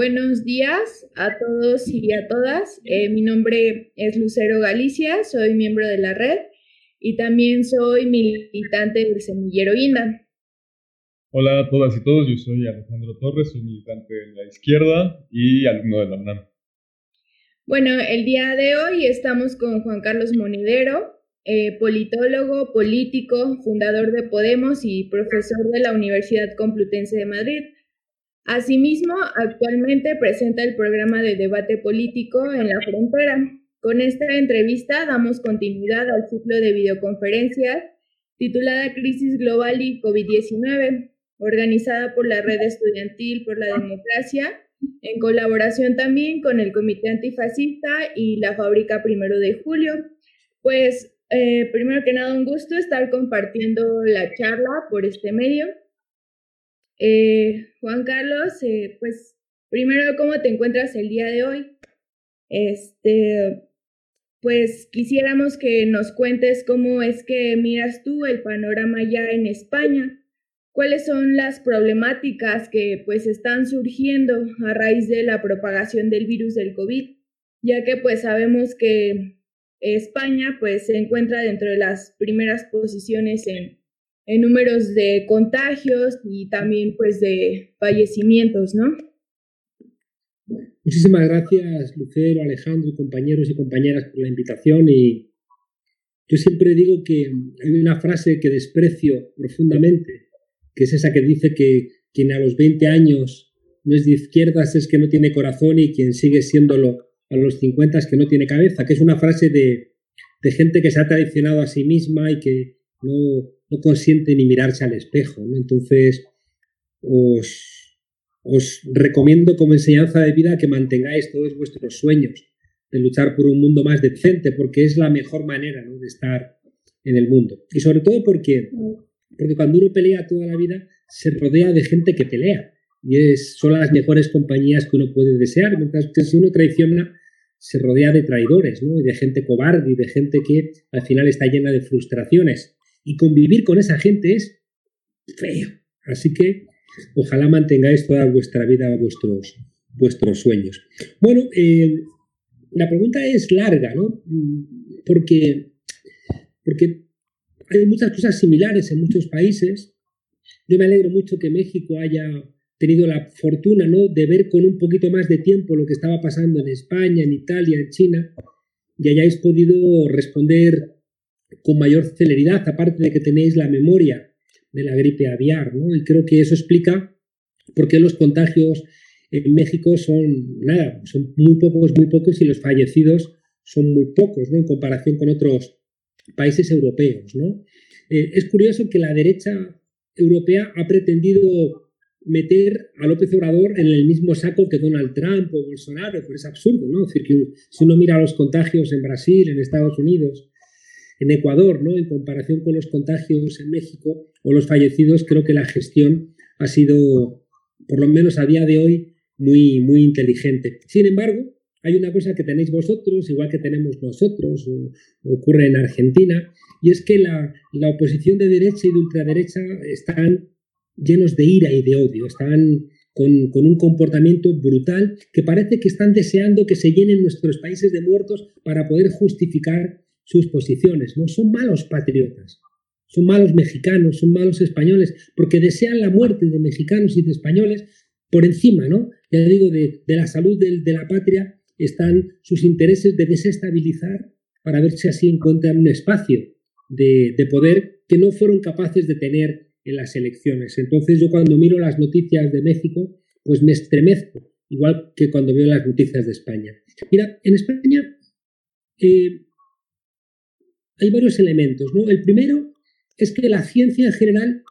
Buenos días a todos y a todas. Eh, mi nombre es Lucero Galicia, soy miembro de la red y también soy militante del Semillero INDA. Hola a todas y todos, yo soy Alejandro Torres, soy militante de la izquierda y alumno de la UNAM. Bueno, el día de hoy estamos con Juan Carlos Monedero, eh, politólogo, político, fundador de Podemos y profesor de la Universidad Complutense de Madrid. Asimismo, actualmente presenta el programa de debate político en la frontera. Con esta entrevista damos continuidad al ciclo de videoconferencias titulada Crisis Global y COVID-19, organizada por la Red Estudiantil por la Democracia, en colaboración también con el Comité Antifascista y la Fábrica Primero de Julio. Pues, eh, primero que nada, un gusto estar compartiendo la charla por este medio. Eh, Juan Carlos, eh, pues primero, ¿cómo te encuentras el día de hoy? Este, pues quisiéramos que nos cuentes cómo es que miras tú el panorama ya en España. ¿Cuáles son las problemáticas que pues están surgiendo a raíz de la propagación del virus del COVID? Ya que pues sabemos que España pues se encuentra dentro de las primeras posiciones en en números de contagios y también pues de fallecimientos, ¿no? Muchísimas gracias, Lucero, Alejandro, compañeros y compañeras por la invitación y yo siempre digo que hay una frase que desprecio profundamente, que es esa que dice que quien a los 20 años no es de izquierdas es que no tiene corazón y quien sigue siéndolo a los 50 es que no tiene cabeza, que es una frase de, de gente que se ha traicionado a sí misma y que no, no consiente ni mirarse al espejo. Entonces, os, os recomiendo como enseñanza de vida que mantengáis todos vuestros sueños de luchar por un mundo más decente, porque es la mejor manera de estar en el mundo. Y sobre todo porque, porque cuando uno pelea toda la vida, se rodea de gente que pelea. Y es, son las mejores compañías que uno puede desear, mientras que si uno traiciona, se rodea de traidores, ¿no? y de gente cobarde y de gente que al final está llena de frustraciones. Y convivir con esa gente es feo. Así que ojalá mantengáis toda vuestra vida vuestros, vuestros sueños. Bueno, eh, la pregunta es larga, ¿no? Porque, porque hay muchas cosas similares en muchos países. Yo me alegro mucho que México haya tenido la fortuna ¿no? de ver con un poquito más de tiempo lo que estaba pasando en España, en Italia, en China, y hayáis podido responder con mayor celeridad, aparte de que tenéis la memoria de la gripe aviar, ¿no? Y creo que eso explica por qué los contagios en México son nada, son muy pocos, muy pocos y los fallecidos son muy pocos, ¿no? En comparación con otros países europeos, ¿no? Eh, es curioso que la derecha europea ha pretendido meter a López Obrador en el mismo saco que Donald Trump o Bolsonaro, pero es absurdo, ¿no? Es decir, que si uno mira los contagios en Brasil, en Estados Unidos, en Ecuador, ¿no? En comparación con los contagios en México o los fallecidos, creo que la gestión ha sido, por lo menos a día de hoy, muy, muy inteligente. Sin embargo, hay una cosa que tenéis vosotros, igual que tenemos nosotros, ocurre en Argentina, y es que la, oposición de derecha y de ultraderecha están llenos de ira y de odio, están con, un comportamiento brutal que parece que están deseando que se llenen nuestros países de muertos para poder justificar sus posiciones, ¿no? Son malos patriotas, son malos mexicanos, son malos españoles, porque desean la muerte de mexicanos y de españoles por encima, ¿no? Ya digo, de, la salud de, la patria están sus intereses de desestabilizar para ver si así encuentran un espacio de, de poder que no fueron capaces de tener en las elecciones. Entonces yo cuando miro las noticias de México, pues me estremezco, igual que cuando veo las noticias de España. Mira, en España eh, hay varios elementos. ¿no? El primero es que la ciencia en general,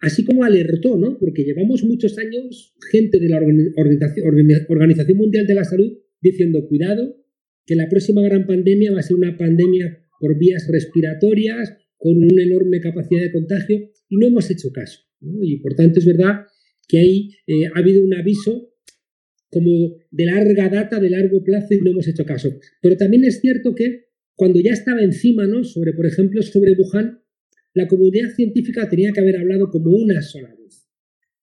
así como alertó, ¿no? porque llevamos muchos años gente de la Organización Mundial de la Salud diciendo, cuidado, que la próxima gran pandemia va a ser una pandemia por vías respiratorias, con una enorme capacidad de contagio, y no hemos hecho caso. Y por tanto es verdad que ahí eh, ha habido un aviso como de larga data, de largo plazo, y no hemos hecho caso. Pero también es cierto que cuando ya estaba encima, ¿no? Sobre, por ejemplo, sobre Wuhan, la comunidad científica tenía que haber hablado como una sola voz.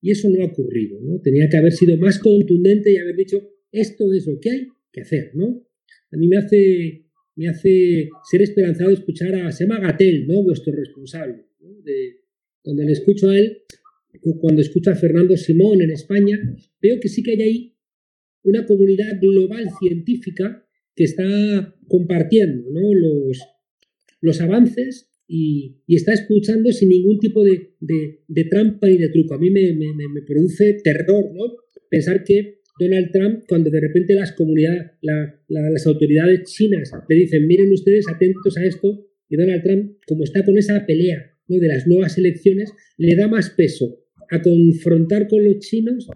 y eso no ha ocurrido. ¿no? Tenía que haber sido más contundente y haber dicho, esto es lo que hay que hacer. ¿no? A mí me hace, me hace ser esperanzado escuchar a, Sema Gatel, ¿no? vuestro responsable. De, cuando le escucho a él, cuando escucho a Fernando Simón en España, veo que sí que hay ahí una comunidad global científica que está compartiendo ¿no? los, los avances y, está escuchando sin ningún tipo de, trampa ni de truco. A mí me, produce terror ¿no? pensar que Donald Trump, cuando de repente las comunidades, las autoridades chinas le dicen, miren ustedes atentos a esto, y Donald Trump, como está con esa pelea ¿no? de las nuevas elecciones, le da más peso a confrontar con los chinos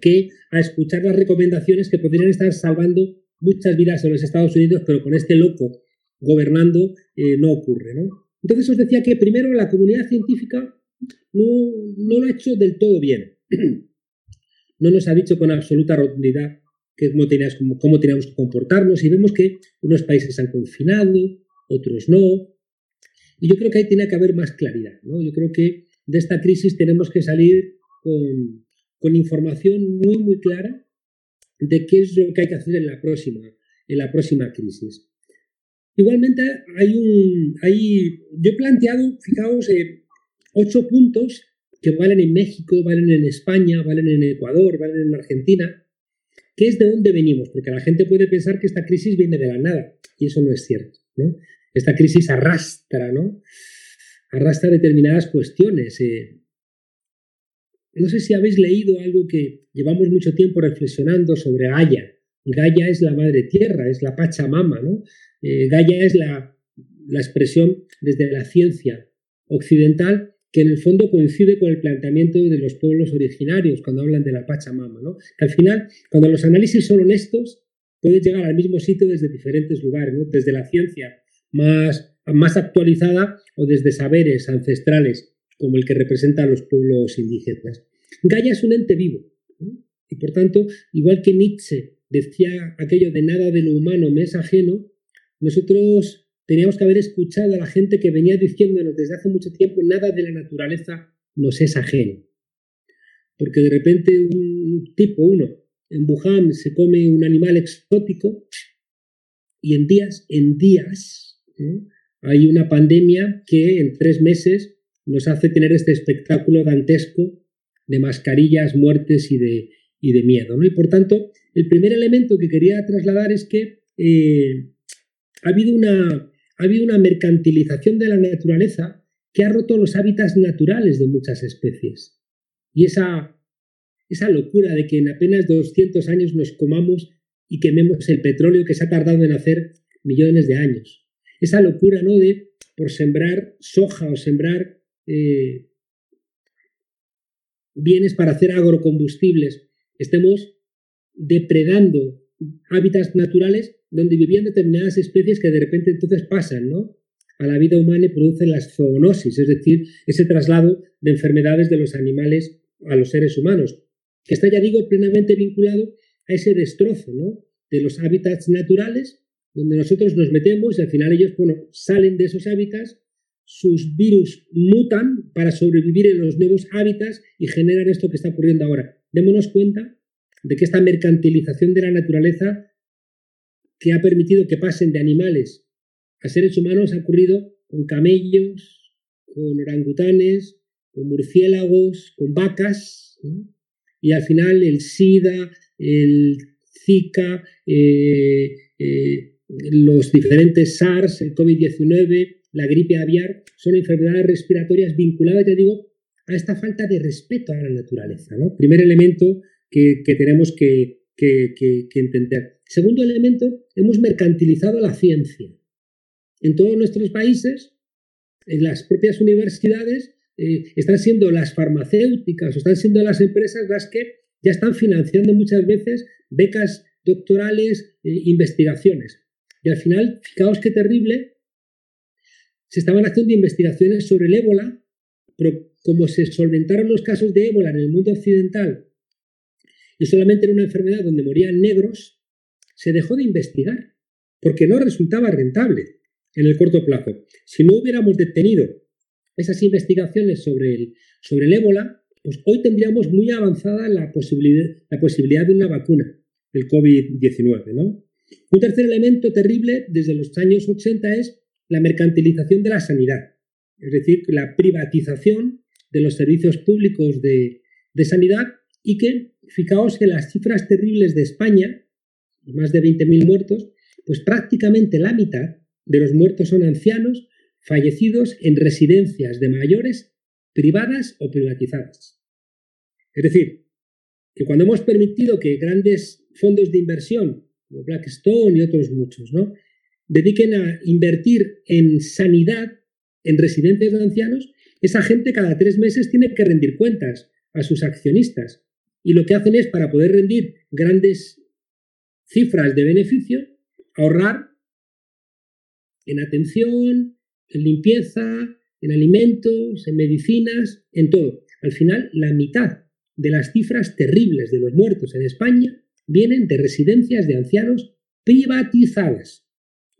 que a escuchar las recomendaciones que podrían estar salvando muchas vidas en los Estados Unidos, pero con este loco gobernando eh, no ocurre. ¿no? Entonces os decía que primero la comunidad científica no, lo ha hecho del todo bien. No nos ha dicho con absoluta rotundidad cómo, teníamos, cómo teníamos que comportarnos y vemos que unos países han confinado, otros no. Y yo creo que ahí tiene que haber más claridad. ¿no? Yo creo que de esta crisis tenemos que salir con, con información muy, muy clara de qué es lo que hay que hacer en la próxima, en la próxima crisis. Igualmente, hay un, hay, yo he planteado, fijaos, eh, ocho puntos que valen en México, valen en España, valen en Ecuador, valen en Argentina, que es de dónde venimos, porque la gente puede pensar que esta crisis viene de la nada, y eso no es cierto. ¿no? Esta crisis arrastra, ¿no? Arrastra determinadas cuestiones. Eh. No sé si habéis leído algo que llevamos mucho tiempo reflexionando sobre Gaia. Gaia es la madre tierra, es la Pachamama, ¿no? Eh, Gaia es la, expresión desde la ciencia occidental que en el fondo coincide con el planteamiento de los pueblos originarios cuando hablan de la Pachamama. ¿no? Que al final, cuando los análisis son honestos, puedes llegar al mismo sitio desde diferentes lugares, desde la ciencia más, más actualizada o desde saberes ancestrales como el que representa a los pueblos indígenas. Gaia es un ente vivo y por tanto, igual que Nietzsche decía aquello de nada de lo humano me es ajeno, nosotros teníamos que haber escuchado a la gente que venía diciéndonos desde hace mucho tiempo nada de la naturaleza nos es ajeno. Porque de repente un tipo, uno, en Wuhan se come un animal exótico y en días, en días, hay una pandemia que en tres meses nos hace tener este espectáculo dantesco de mascarillas, muertes y de, y de miedo. ¿no? Y por tanto, el primer elemento que quería trasladar es que eh, ha habido una, ha habido una mercantilización de la naturaleza que ha roto los hábitats naturales de muchas especies. Y esa, esa locura de que en apenas 200 años nos comamos y quememos el petróleo que se ha tardado en hacer millones de años. Esa locura, ¿no? De por sembrar soja o sembrar eh, bienes para hacer agrocombustibles, estemos depredando hábitats naturales donde vivían determinadas especies que de repente entonces pasan ¿no? a la vida humana y producen la zoonosis, es decir, ese traslado de enfermedades de los animales a los seres humanos, que está, ya digo, plenamente vinculado a ese destrozo ¿no? de los hábitats naturales, donde nosotros nos metemos y al final ellos bueno, salen de esos hábitats, sus virus mutan para sobrevivir en los nuevos hábitats y generan esto que está ocurriendo ahora. Démonos cuenta de que esta mercantilización de la naturaleza que ha permitido que pasen de animales a seres humanos ha ocurrido con camellos, con orangutanes, con murciélagos, con vacas, y al final el SIDA, el Zika, eh, eh, los diferentes SARS, el COVID-19, la gripe aviar, son enfermedades respiratorias vinculadas, ya digo, a esta falta de respeto a la naturaleza. ¿no? Primer elemento que, tenemos que, entender. Segundo elemento, hemos mercantilizado la ciencia. En todos nuestros países, en las propias universidades, eh, están siendo las farmacéuticas o están siendo las empresas las que ya están financiando muchas veces becas doctorales, e investigaciones. Y al final, fijaos qué terrible, se estaban haciendo investigaciones sobre el ébola, pero como se solventaron los casos de ébola en el mundo occidental y solamente era una enfermedad donde morían negros, se dejó de investigar, porque no resultaba rentable en el corto plazo. Si no hubiéramos detenido esas investigaciones sobre el, sobre ébola, pues hoy tendríamos muy avanzada la posibilidad, la posibilidad de una vacuna del COVID-19. ¿no? Un tercer elemento terrible desde los años 80 es la mercantilización de la sanidad, es decir, la privatización de los servicios públicos de, de sanidad y que, fijaos que las cifras terribles de España, más de 20.000 muertos, pues prácticamente la mitad de los muertos son ancianos fallecidos en residencias de mayores privadas o privatizadas. Es decir, que cuando hemos permitido que grandes fondos de inversión, como Blackstone y otros muchos, ¿no? Dediquen a invertir en sanidad, en residencias de ancianos, esa gente cada tres meses tiene que rendir cuentas a sus accionistas. Y lo que hacen es, para poder rendir grandes cifras de beneficio, ahorrar en atención, en limpieza, en alimentos, en medicinas, en todo. Al final, la mitad de las cifras terribles de los muertos en España vienen de residencias de ancianos privatizadas.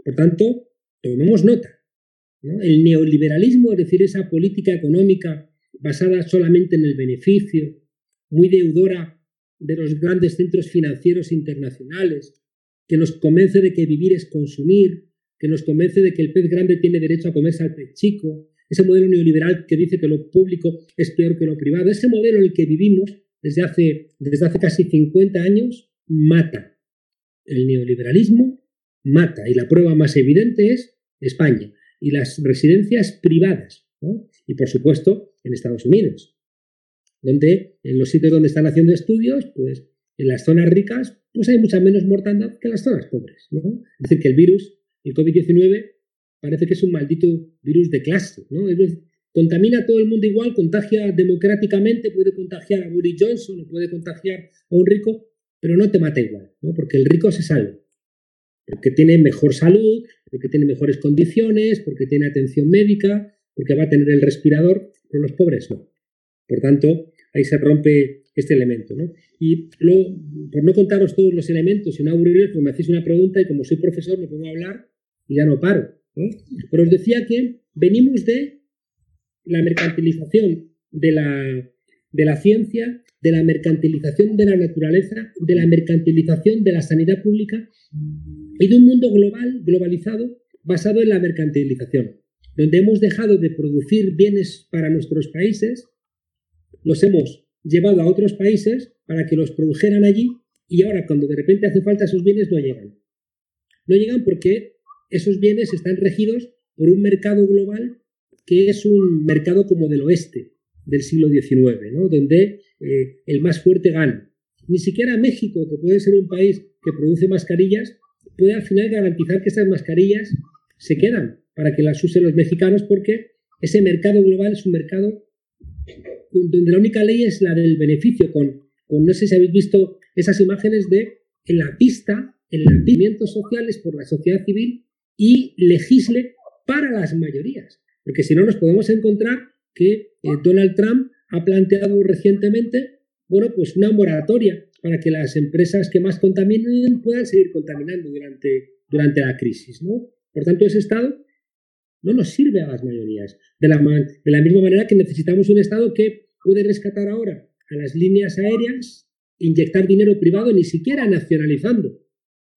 Por tanto, tomemos nota. El neoliberalismo, es decir, esa política económica basada solamente en el beneficio, muy deudora de los grandes centros financieros internacionales, que nos convence de que vivir es consumir, que nos convence de que el pez grande tiene derecho a comerse al pez chico, ese modelo neoliberal que dice que lo público es peor que lo privado, ese modelo en el que vivimos desde hace, desde hace casi 50 años, mata. El neoliberalismo mata. Y la prueba más evidente es España y las residencias privadas. Y por supuesto en Estados Unidos, donde en los sitios donde están haciendo estudios, pues en las zonas ricas, pues hay mucha menos mortandad que en las zonas pobres. Es decir, que el virus, el COVID-19, parece que es un maldito virus de clase. ¿no? contamina a todo el mundo igual, contagia democráticamente, puede contagiar a Boris Johnson, puede contagiar a un rico, pero no te mata igual, ¿no? porque el rico se salva, porque tiene mejor salud, porque tiene mejores condiciones, porque tiene atención médica, porque va a tener el respirador, pero los pobres no. Por tanto, ahí se rompe este elemento. ¿no? Y luego, por no contaros todos los elementos y no aburriros, pues me hacéis una pregunta y como soy profesor me pongo a hablar y ya no paro. Pero os decía que venimos de la mercantilización de la, de la ciencia, de la mercantilización de la naturaleza, de la mercantilización de la sanidad pública y de un mundo global, globalizado, basado en la mercantilización, donde hemos dejado de producir bienes para nuestros países, los hemos llevado a otros países para que los produjeran allí y ahora cuando de repente hace falta esos bienes no llegan. No llegan porque esos bienes están regidos por un mercado global que es un mercado como del oeste del siglo XIX, donde eh, el más fuerte gana. Ni siquiera México, que puede ser un país que produce mascarillas, puede al final garantizar que esas mascarillas se quedan para que las usen los mexicanos porque ese mercado global es un mercado donde la única ley es la del beneficio, con, con no sé si habéis visto esas imágenes de en la pista, en los movimientos sociales por la sociedad civil y legisle para las mayorías. Porque si no, nos podemos encontrar que eh, Donald Trump ha planteado recientemente, bueno, pues una moratoria para que las empresas que más contaminen puedan seguir contaminando durante, durante la crisis, ¿no? Por tanto, ese Estado no nos sirve a las mayorías. De la, de la misma manera que necesitamos un Estado que puede rescatar ahora a las líneas aéreas, inyectar dinero privado, ni siquiera nacionalizando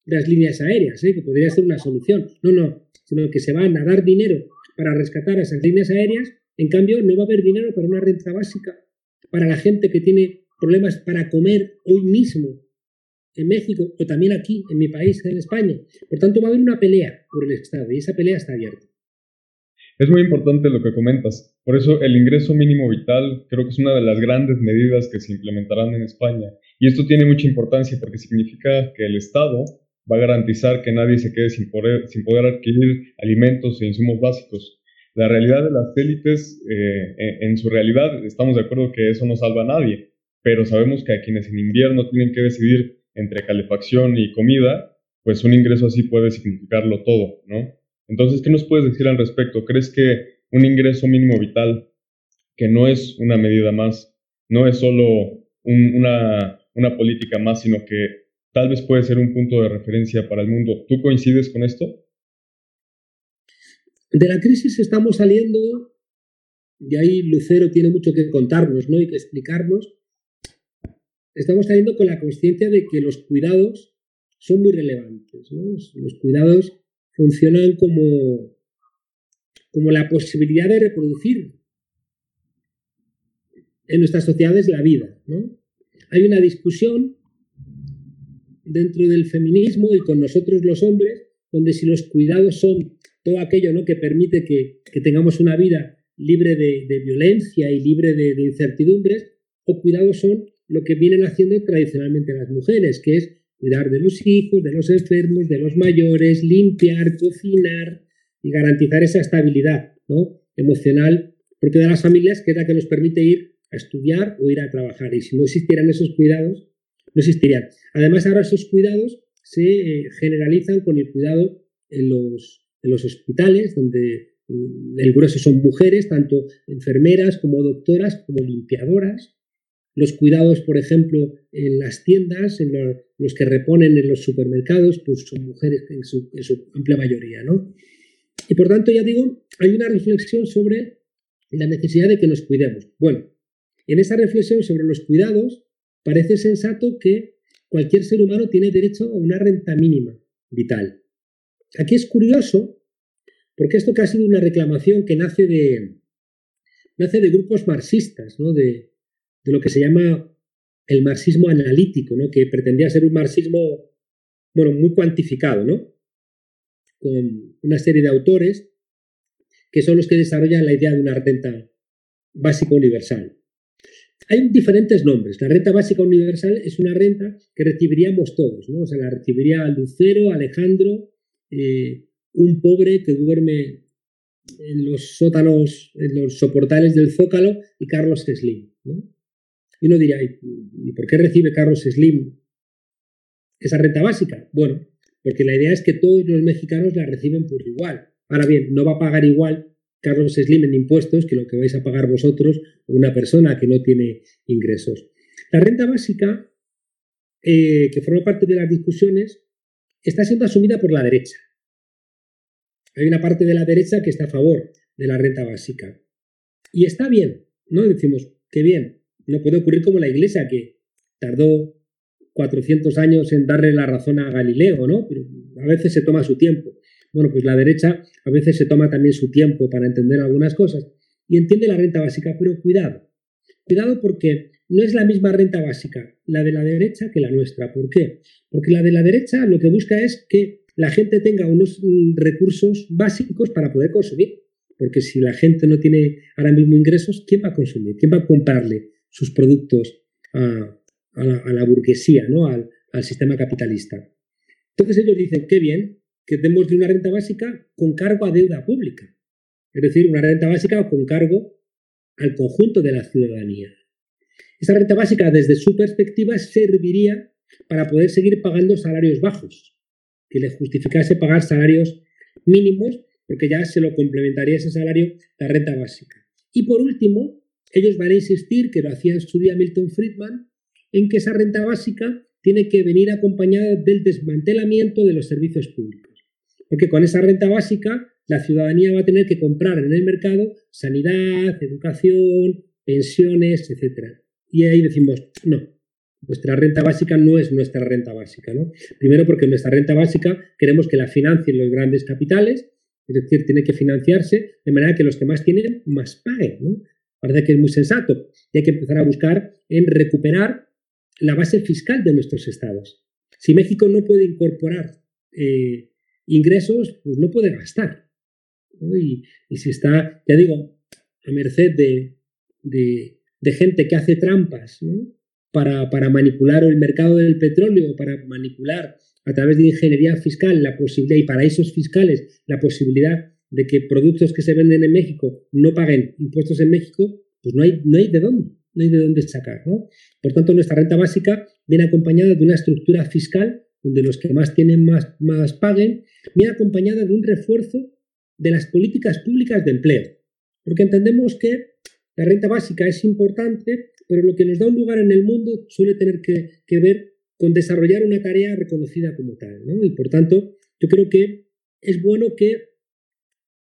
las líneas aéreas, ¿eh? que podría ser una solución. No, no, sino que se van a dar dinero para rescatar a esas líneas aéreas, en cambio no va a haber dinero para una renta básica, para la gente que tiene problemas para comer hoy mismo en México o también aquí, en mi país, en España. Por tanto, va a haber una pelea por el Estado y esa pelea está abierta. Es muy importante lo que comentas. Por eso el ingreso mínimo vital creo que es una de las grandes medidas que se implementarán en España. Y esto tiene mucha importancia porque significa que el Estado va a garantizar que nadie se quede sin poder, sin poder adquirir alimentos e insumos básicos. La realidad de las élites, eh, en, su realidad, estamos de acuerdo que eso no salva a nadie, pero sabemos que a quienes en invierno tienen que decidir entre calefacción y comida, pues un ingreso así puede significarlo todo, ¿no? Entonces, ¿qué nos puedes decir al respecto? ¿Crees que un ingreso mínimo vital, que no es una medida más, no es solo una, una política más, sino que tal vez puede ser un punto de referencia para el mundo. ¿Tú coincides con esto? De la crisis estamos saliendo y ahí Lucero tiene mucho que contarnos ¿no? y que explicarnos, estamos saliendo con la conciencia de que los cuidados son muy relevantes. Los cuidados funcionan como, como la posibilidad de reproducir en nuestras sociedades la vida. Hay una discusión dentro del feminismo y con nosotros los hombres, donde si los cuidados son todo aquello ¿no? que permite que, tengamos una vida libre de, violencia y libre de, incertidumbres, o cuidados son lo que vienen haciendo tradicionalmente las mujeres, que es cuidar de los hijos, de los enfermos, de los mayores, limpiar, cocinar y garantizar esa estabilidad ¿no? emocional propia de las familias, que es la que nos permite ir a estudiar o ir a trabajar. Y si no existieran esos cuidados, no existirían. Además, ahora esos cuidados se eh, generalizan con el cuidado en los, en los hospitales, donde mm, el grueso son mujeres, tanto enfermeras como doctoras, como limpiadoras. Los cuidados, por ejemplo, en las tiendas, en los, que reponen en los supermercados, pues son mujeres en su, en su amplia mayoría, ¿no? Y por tanto, ya digo, hay una reflexión sobre la necesidad de que nos cuidemos. Bueno, en esa reflexión sobre los cuidados, parece sensato que cualquier ser humano tiene derecho a una renta mínima vital. Aquí es curioso, porque esto que ha sido una reclamación que nace de, nace de grupos marxistas, ¿no? de, lo que se llama el marxismo analítico, ¿no? que pretendía ser un marxismo bueno, muy cuantificado, ¿no? con una serie de autores que son los que desarrollan la idea de una renta básica universal. Hay diferentes nombres. La renta básica universal es una renta que recibiríamos todos, ¿no? O sea, la recibiría Lucero, Alejandro, eh, un pobre que duerme en los sótanos, en los soportales del Zócalo y Carlos Slim, ¿no? Y uno diría, ¿y por qué recibe Carlos Slim esa renta básica? Bueno, porque la idea es que todos los mexicanos la reciben por igual. Ahora bien, no va a pagar igual Carlos Slim en impuestos que lo que vais a pagar vosotros o una persona que no tiene ingresos. La renta básica, eh, que forma parte de las discusiones, está siendo asumida por la derecha. Hay una parte de la derecha que está a favor de la renta básica. Y está bien, ¿no? Decimos, qué bien. No puede ocurrir como la Iglesia, que tardó 400 años en darle la razón a Galileo, ¿no? A veces se toma su tiempo. Bueno, pues la derecha a veces se toma también su tiempo para entender algunas cosas y entiende la renta básica, pero cuidado, cuidado porque no es la misma renta básica la de la derecha que la nuestra. ¿Por qué? Porque la de la derecha lo que busca es que la gente tenga unos mm, recursos básicos para poder consumir. Porque si la gente no tiene ahora mismo ingresos, ¿quién va a consumir? ¿Quién va a comprarle sus productos a, la, burguesía, ¿no? al, sistema capitalista? Entonces ellos dicen, qué bien, que demos de una renta básica con cargo a deuda pública. Es decir, una renta básica con cargo al conjunto de la ciudadanía. Esa renta básica, desde su perspectiva, serviría para poder seguir pagando salarios bajos, que le justificase pagar salarios mínimos, porque ya se lo complementaría ese salario la renta básica. Y por último, ellos van a insistir, que lo hacía en su día Milton Friedman, en que esa renta básica tiene que venir acompañada del desmantelamiento de los servicios públicos. Porque con esa renta básica la ciudadanía va a tener que comprar en el mercado sanidad, educación, pensiones, etc. Y ahí decimos, no, nuestra renta básica no es nuestra renta básica. ¿no? Primero porque nuestra renta básica queremos que la financien los grandes capitales, es decir, tiene que financiarse de manera que los que más tienen más paguen. ¿no? Parece que es muy sensato y hay que empezar a buscar en recuperar la base fiscal de nuestros estados. Si México no puede incorporar eh, ingresos, pues no puede gastar. Y, si está, ya digo, a merced de, de, gente que hace trampas para, para, manipular el mercado del petróleo, para manipular a través de ingeniería fiscal la posibilidad y paraísos fiscales la posibilidad de que productos que se venden en México no paguen impuestos en México, pues no hay, no hay de dónde, no hay de dónde sacar. Por tanto, nuestra renta básica viene acompañada de una estructura fiscal donde los que más tienen más, más paguen, viene acompañada de un refuerzo de las políticas públicas de empleo. Porque entendemos que la renta básica es importante, pero lo que nos da un lugar en el mundo suele tener que, ver con desarrollar una tarea reconocida como tal. Y por tanto, yo creo que es bueno que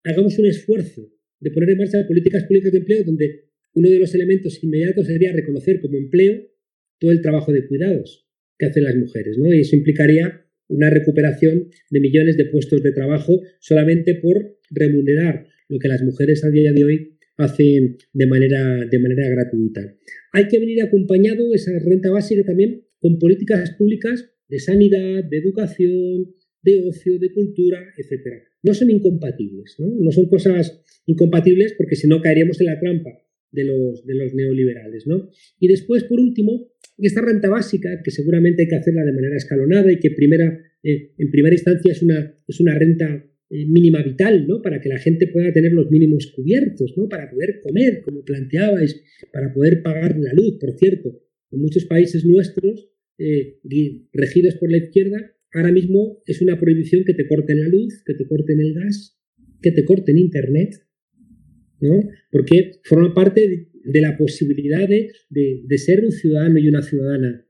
hagamos un esfuerzo de poner en marcha políticas públicas de empleo donde uno de los elementos inmediatos sería reconocer como empleo todo el trabajo de cuidados que hacen las mujeres, ¿no? Y eso implicaría una recuperación de millones de puestos de trabajo solamente por remunerar lo que las mujeres a día de hoy hacen de manera, de manera gratuita. Hay que venir acompañado esa renta básica también con políticas públicas de sanidad, de educación, de ocio, de cultura, etc. No son incompatibles, ¿no? No son cosas incompatibles porque si no caeríamos en la trampa de los, de los neoliberales, ¿no? Y después, por último, esta renta básica, que seguramente hay que hacerla de manera escalonada y que primera, eh, en primera instancia es una, es una renta eh, mínima vital, ¿no? Para que la gente pueda tener los mínimos cubiertos, ¿no? Para poder comer, como planteabais, para poder pagar la luz, por cierto. En muchos países nuestros, eh, regidos por la izquierda, ahora mismo es una prohibición que te corten la luz, que te corten el gas, que te corten internet, ¿no? Porque forma parte de, la posibilidad de, ser un ciudadano y una ciudadana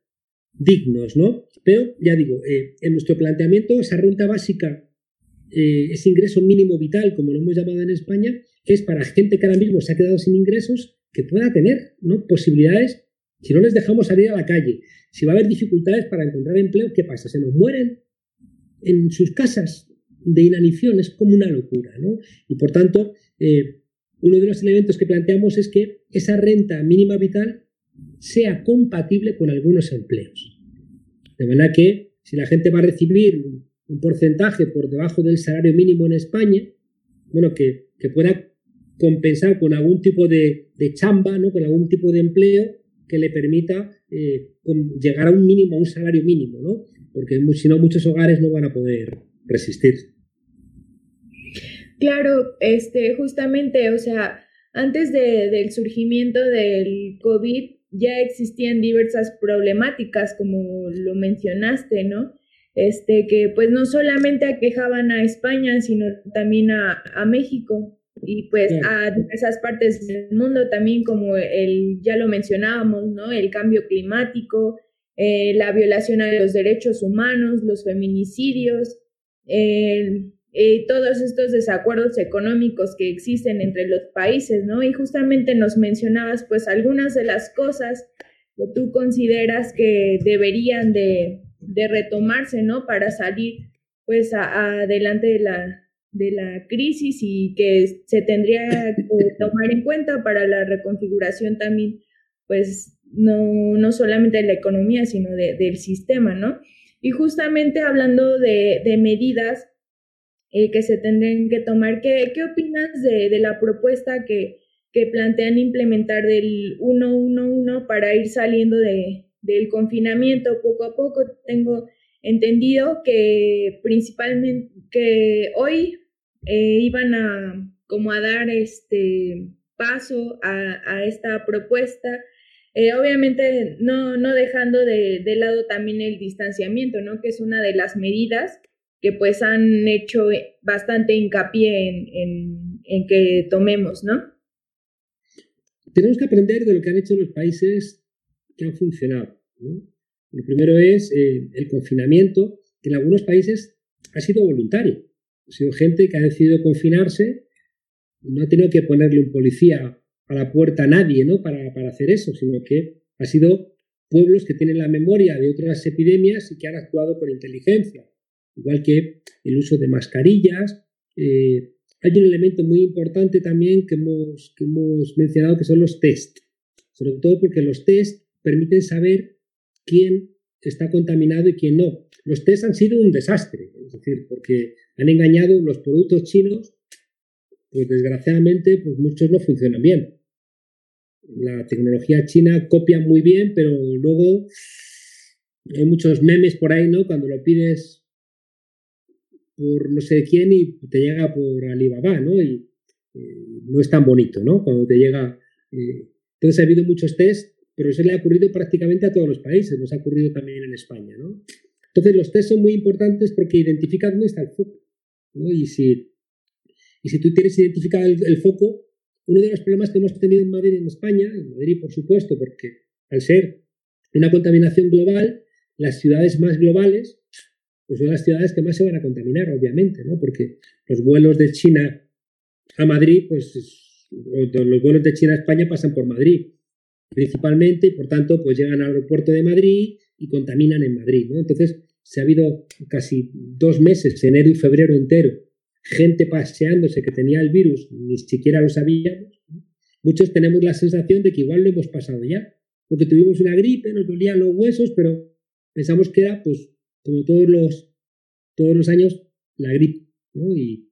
dignos, ¿no? Pero, ya digo, eh, en nuestro planteamiento, esa renta básica eh, ese ingreso mínimo vital, como lo hemos llamado en España, es para gente que ahora mismo se ha quedado sin ingresos, que pueda tener ¿no? posibilidades, si no les dejamos salir a la calle, si va a haber dificultades para encontrar empleo, ¿qué pasa? ¿Se nos mueren en sus casas de inanición? Es como una locura, ¿no? Y por tanto, eh, uno de los elementos que planteamos es que esa renta mínima vital sea compatible con algunos empleos. De manera que si la gente va a recibir un porcentaje por debajo del salario mínimo en España, bueno, que, pueda compensar con algún tipo de, chamba, ¿no? con algún tipo de empleo que le permita eh, llegar a un mínimo, a un salario mínimo, ¿no? porque si no muchos hogares no van a poder resistir. Claro, este, justamente, o sea, antes del surgimiento del COVID ya existían diversas problemáticas, como lo mencionaste, ¿no? Este, que pues no solamente aquejaban a España, sino también a, México y pues a diversas partes del mundo también, como el, ya lo mencionábamos, ¿no? El cambio climático, eh, la violación a los derechos humanos, los feminicidios, eh, todos estos desacuerdos económicos que existen entre los países, ¿no? Y justamente nos mencionabas pues algunas de las cosas que tú consideras que deberían de, de retomarse, ¿no? Para salir pues adelante de la, de la crisis y que se tendría que tomar en cuenta para la reconfiguración también, pues no, no solamente de la economía, sino del sistema, ¿no? Y justamente hablando de, de medidas eh, que se tendrían que tomar, ¿qué, qué opinas de, de la propuesta que, que plantean implementar del 111 para ir saliendo de, del confinamiento poco a poco. Tengo entendido que principalmente que hoy eh, iban a como a dar este paso a, esta propuesta. Eh, obviamente no, no dejando de, lado también el distanciamiento, ¿no? Que es una de las medidas que pues han hecho bastante hincapié en, en que tomemos, ¿no? Tenemos que aprender de lo que han hecho los países que han funcionado. El primero es eh, el confinamiento, que en algunos países ha sido voluntario. Ha sido gente que ha decidido confinarse, no ha tenido que ponerle un policía a la puerta a nadie ¿no? para, para hacer eso, sino que ha sido pueblos que tienen la memoria de otras epidemias y que han actuado con inteligencia. Igual que el uso de mascarillas. Eh, hay un elemento muy importante también que hemos, que hemos mencionado que son los test. Sobre todo porque los test permiten saber quién está contaminado y quién no. Los test han sido un desastre, es decir, porque han engañado los productos chinos, pues desgraciadamente pues muchos no funcionan bien. La tecnología china copia muy bien, pero luego hay muchos memes por ahí, ¿no? Cuando lo pides por no sé quién y te llega por Alibaba, ¿no? Y eh, no es tan bonito, ¿no? Cuando te llega... Eh, entonces ha habido muchos test pero eso le ha ocurrido prácticamente a todos los países, nos ha ocurrido también en España. ¿no? Entonces, los test son muy importantes porque identifican dónde está el foco. Y, si, y si tú tienes identificado el, foco, uno de los problemas que hemos tenido en Madrid, en España, en Madrid por supuesto, porque al ser una contaminación global, las ciudades más globales pues son las ciudades que más se van a contaminar, obviamente, ¿no? porque los vuelos de China a Madrid, pues los vuelos de China a España pasan por Madrid principalmente y por tanto pues llegan al aeropuerto de Madrid y contaminan en Madrid. Entonces se ha habido casi dos meses, enero y febrero entero, gente paseándose que tenía el virus, ni siquiera lo sabíamos. Muchos tenemos la sensación de que igual lo hemos pasado ya, porque tuvimos una gripe, nos dolían los huesos, pero pensamos que era, pues, como todos los, todos los años, la gripe. Y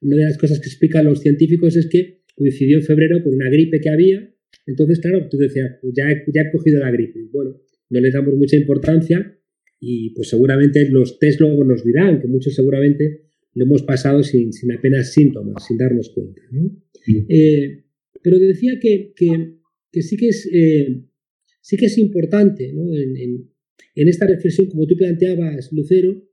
una de las cosas que explican los científicos es que coincidió en febrero con una gripe que había. Entonces, claro, tú decías, pues ya, ya he cogido la gripe. Bueno, no le damos mucha importancia y pues seguramente los test luego nos dirán que muchos seguramente lo hemos pasado sin, sin apenas síntomas, sin darnos cuenta. Eh, pero decía que, que, sí, que es, eh, sí que es importante en, en, en, esta reflexión, como tú planteabas, Lucero,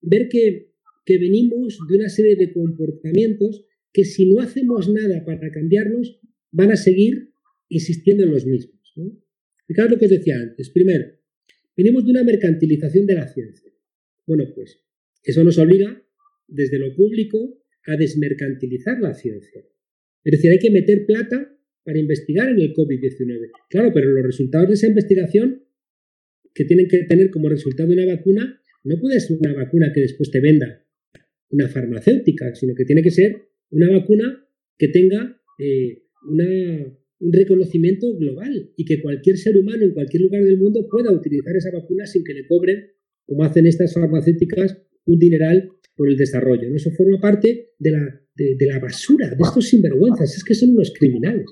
ver que, que venimos de una serie de comportamientos que si no hacemos nada para cambiarlos, van a seguir insistiendo en los mismos. Fijaos lo que os decía antes. Primero, venimos de una mercantilización de la ciencia. Bueno, pues eso nos obliga desde lo público a desmercantilizar la ciencia. Es decir, hay que meter plata para investigar en el COVID-19. Claro, pero los resultados de esa investigación que tienen que tener como resultado una vacuna, no puede ser una vacuna que después te venda una farmacéutica, sino que tiene que ser una vacuna que tenga eh, un reconocimiento global y que cualquier ser humano en cualquier lugar del mundo pueda utilizar esa vacuna sin que le cobren, como hacen estas farmacéuticas, un dineral por el desarrollo. ¿no? Eso forma parte de la, de, la basura, de estos sinvergüenzas. Es que son unos criminales.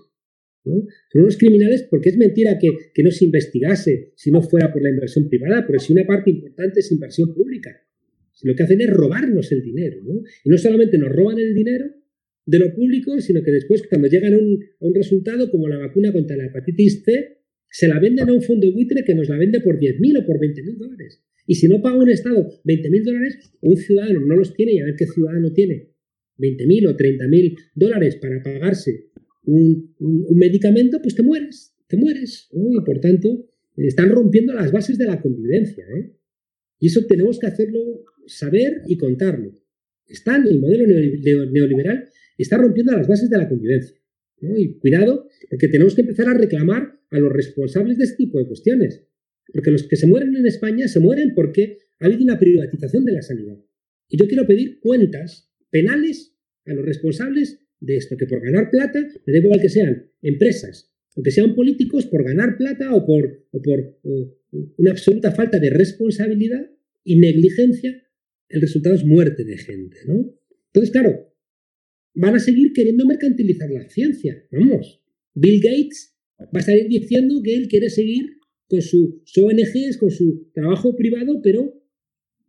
¿no? Son unos criminales porque es mentira que, que, no se investigase si no fuera por la inversión privada, pero si una parte importante es inversión pública. Si lo que hacen es robarnos el dinero. ¿no? Y no solamente nos roban el dinero, de lo público, sino que después, cuando llegan a un, resultado como la vacuna contra la hepatitis C, se la venden a un fondo buitre que nos la vende por 10.000 o por 20.000 dólares. Y si no paga un Estado 20.000 dólares, un ciudadano no los tiene y a ver qué ciudadano tiene 20.000 o 30.000 dólares para pagarse un, medicamento, pues te mueres, te mueres. Y por tanto, están rompiendo las bases de la convivencia. ¿eh? Y eso tenemos que hacerlo saber y contarlo. Están el modelo neoliberal está rompiendo las bases de la convivencia. Y cuidado, porque tenemos que empezar a reclamar a los responsables de este tipo de cuestiones. Porque los que se mueren en España se mueren porque ha habido una privatización de la sanidad. Y yo quiero pedir cuentas penales a los responsables de esto, que por ganar plata, me da igual que sean empresas o que sean políticos, por ganar plata o por una absoluta falta de responsabilidad y negligencia, el resultado es muerte de gente. ¿no? Entonces, claro, van a seguir queriendo mercantilizar la ciencia. Vamos, Bill Gates va a salir diciendo que él quiere seguir con sus ONGs, con su trabajo privado, pero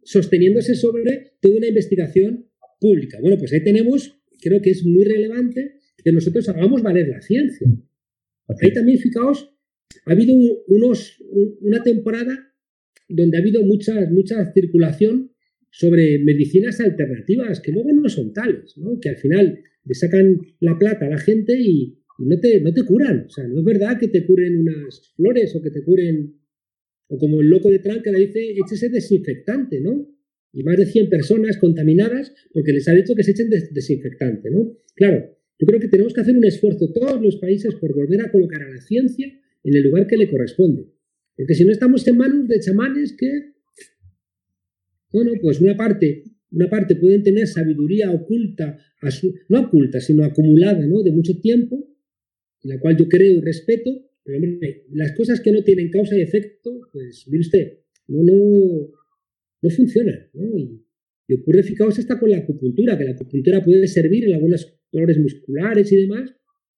sosteniéndose sobre toda una investigación pública. Bueno, pues ahí tenemos, creo que es muy relevante que nosotros hagamos valer la ciencia. Ahí también, fijaos, ha habido unos, una temporada donde ha habido mucha, mucha circulación sobre medicinas alternativas que luego no son tales, ¿no? que al final le sacan la plata a la gente y, no, te, no te curan. O sea, no es verdad que te curen unas flores o que te curen, o como el loco de Trump que le dice, échese desinfectante, ¿no? Y más de 100 personas contaminadas porque les ha dicho que se echen desinfectante, ¿no? Claro, yo creo que tenemos que hacer un esfuerzo todos los países por volver a colocar a la ciencia en el lugar que le corresponde. Porque si no estamos en manos de chamanes que bueno, pues una parte, una parte pueden tener sabiduría oculta, no oculta, sino acumulada, ¿no? De mucho tiempo, la cual yo creo y respeto, pero las cosas que no tienen causa y efecto, pues mire usted, no, no, no funcionan, ¿no? Y, ocurre, fijaos, está con la acupuntura, que la acupuntura puede servir en algunos dolores musculares y demás,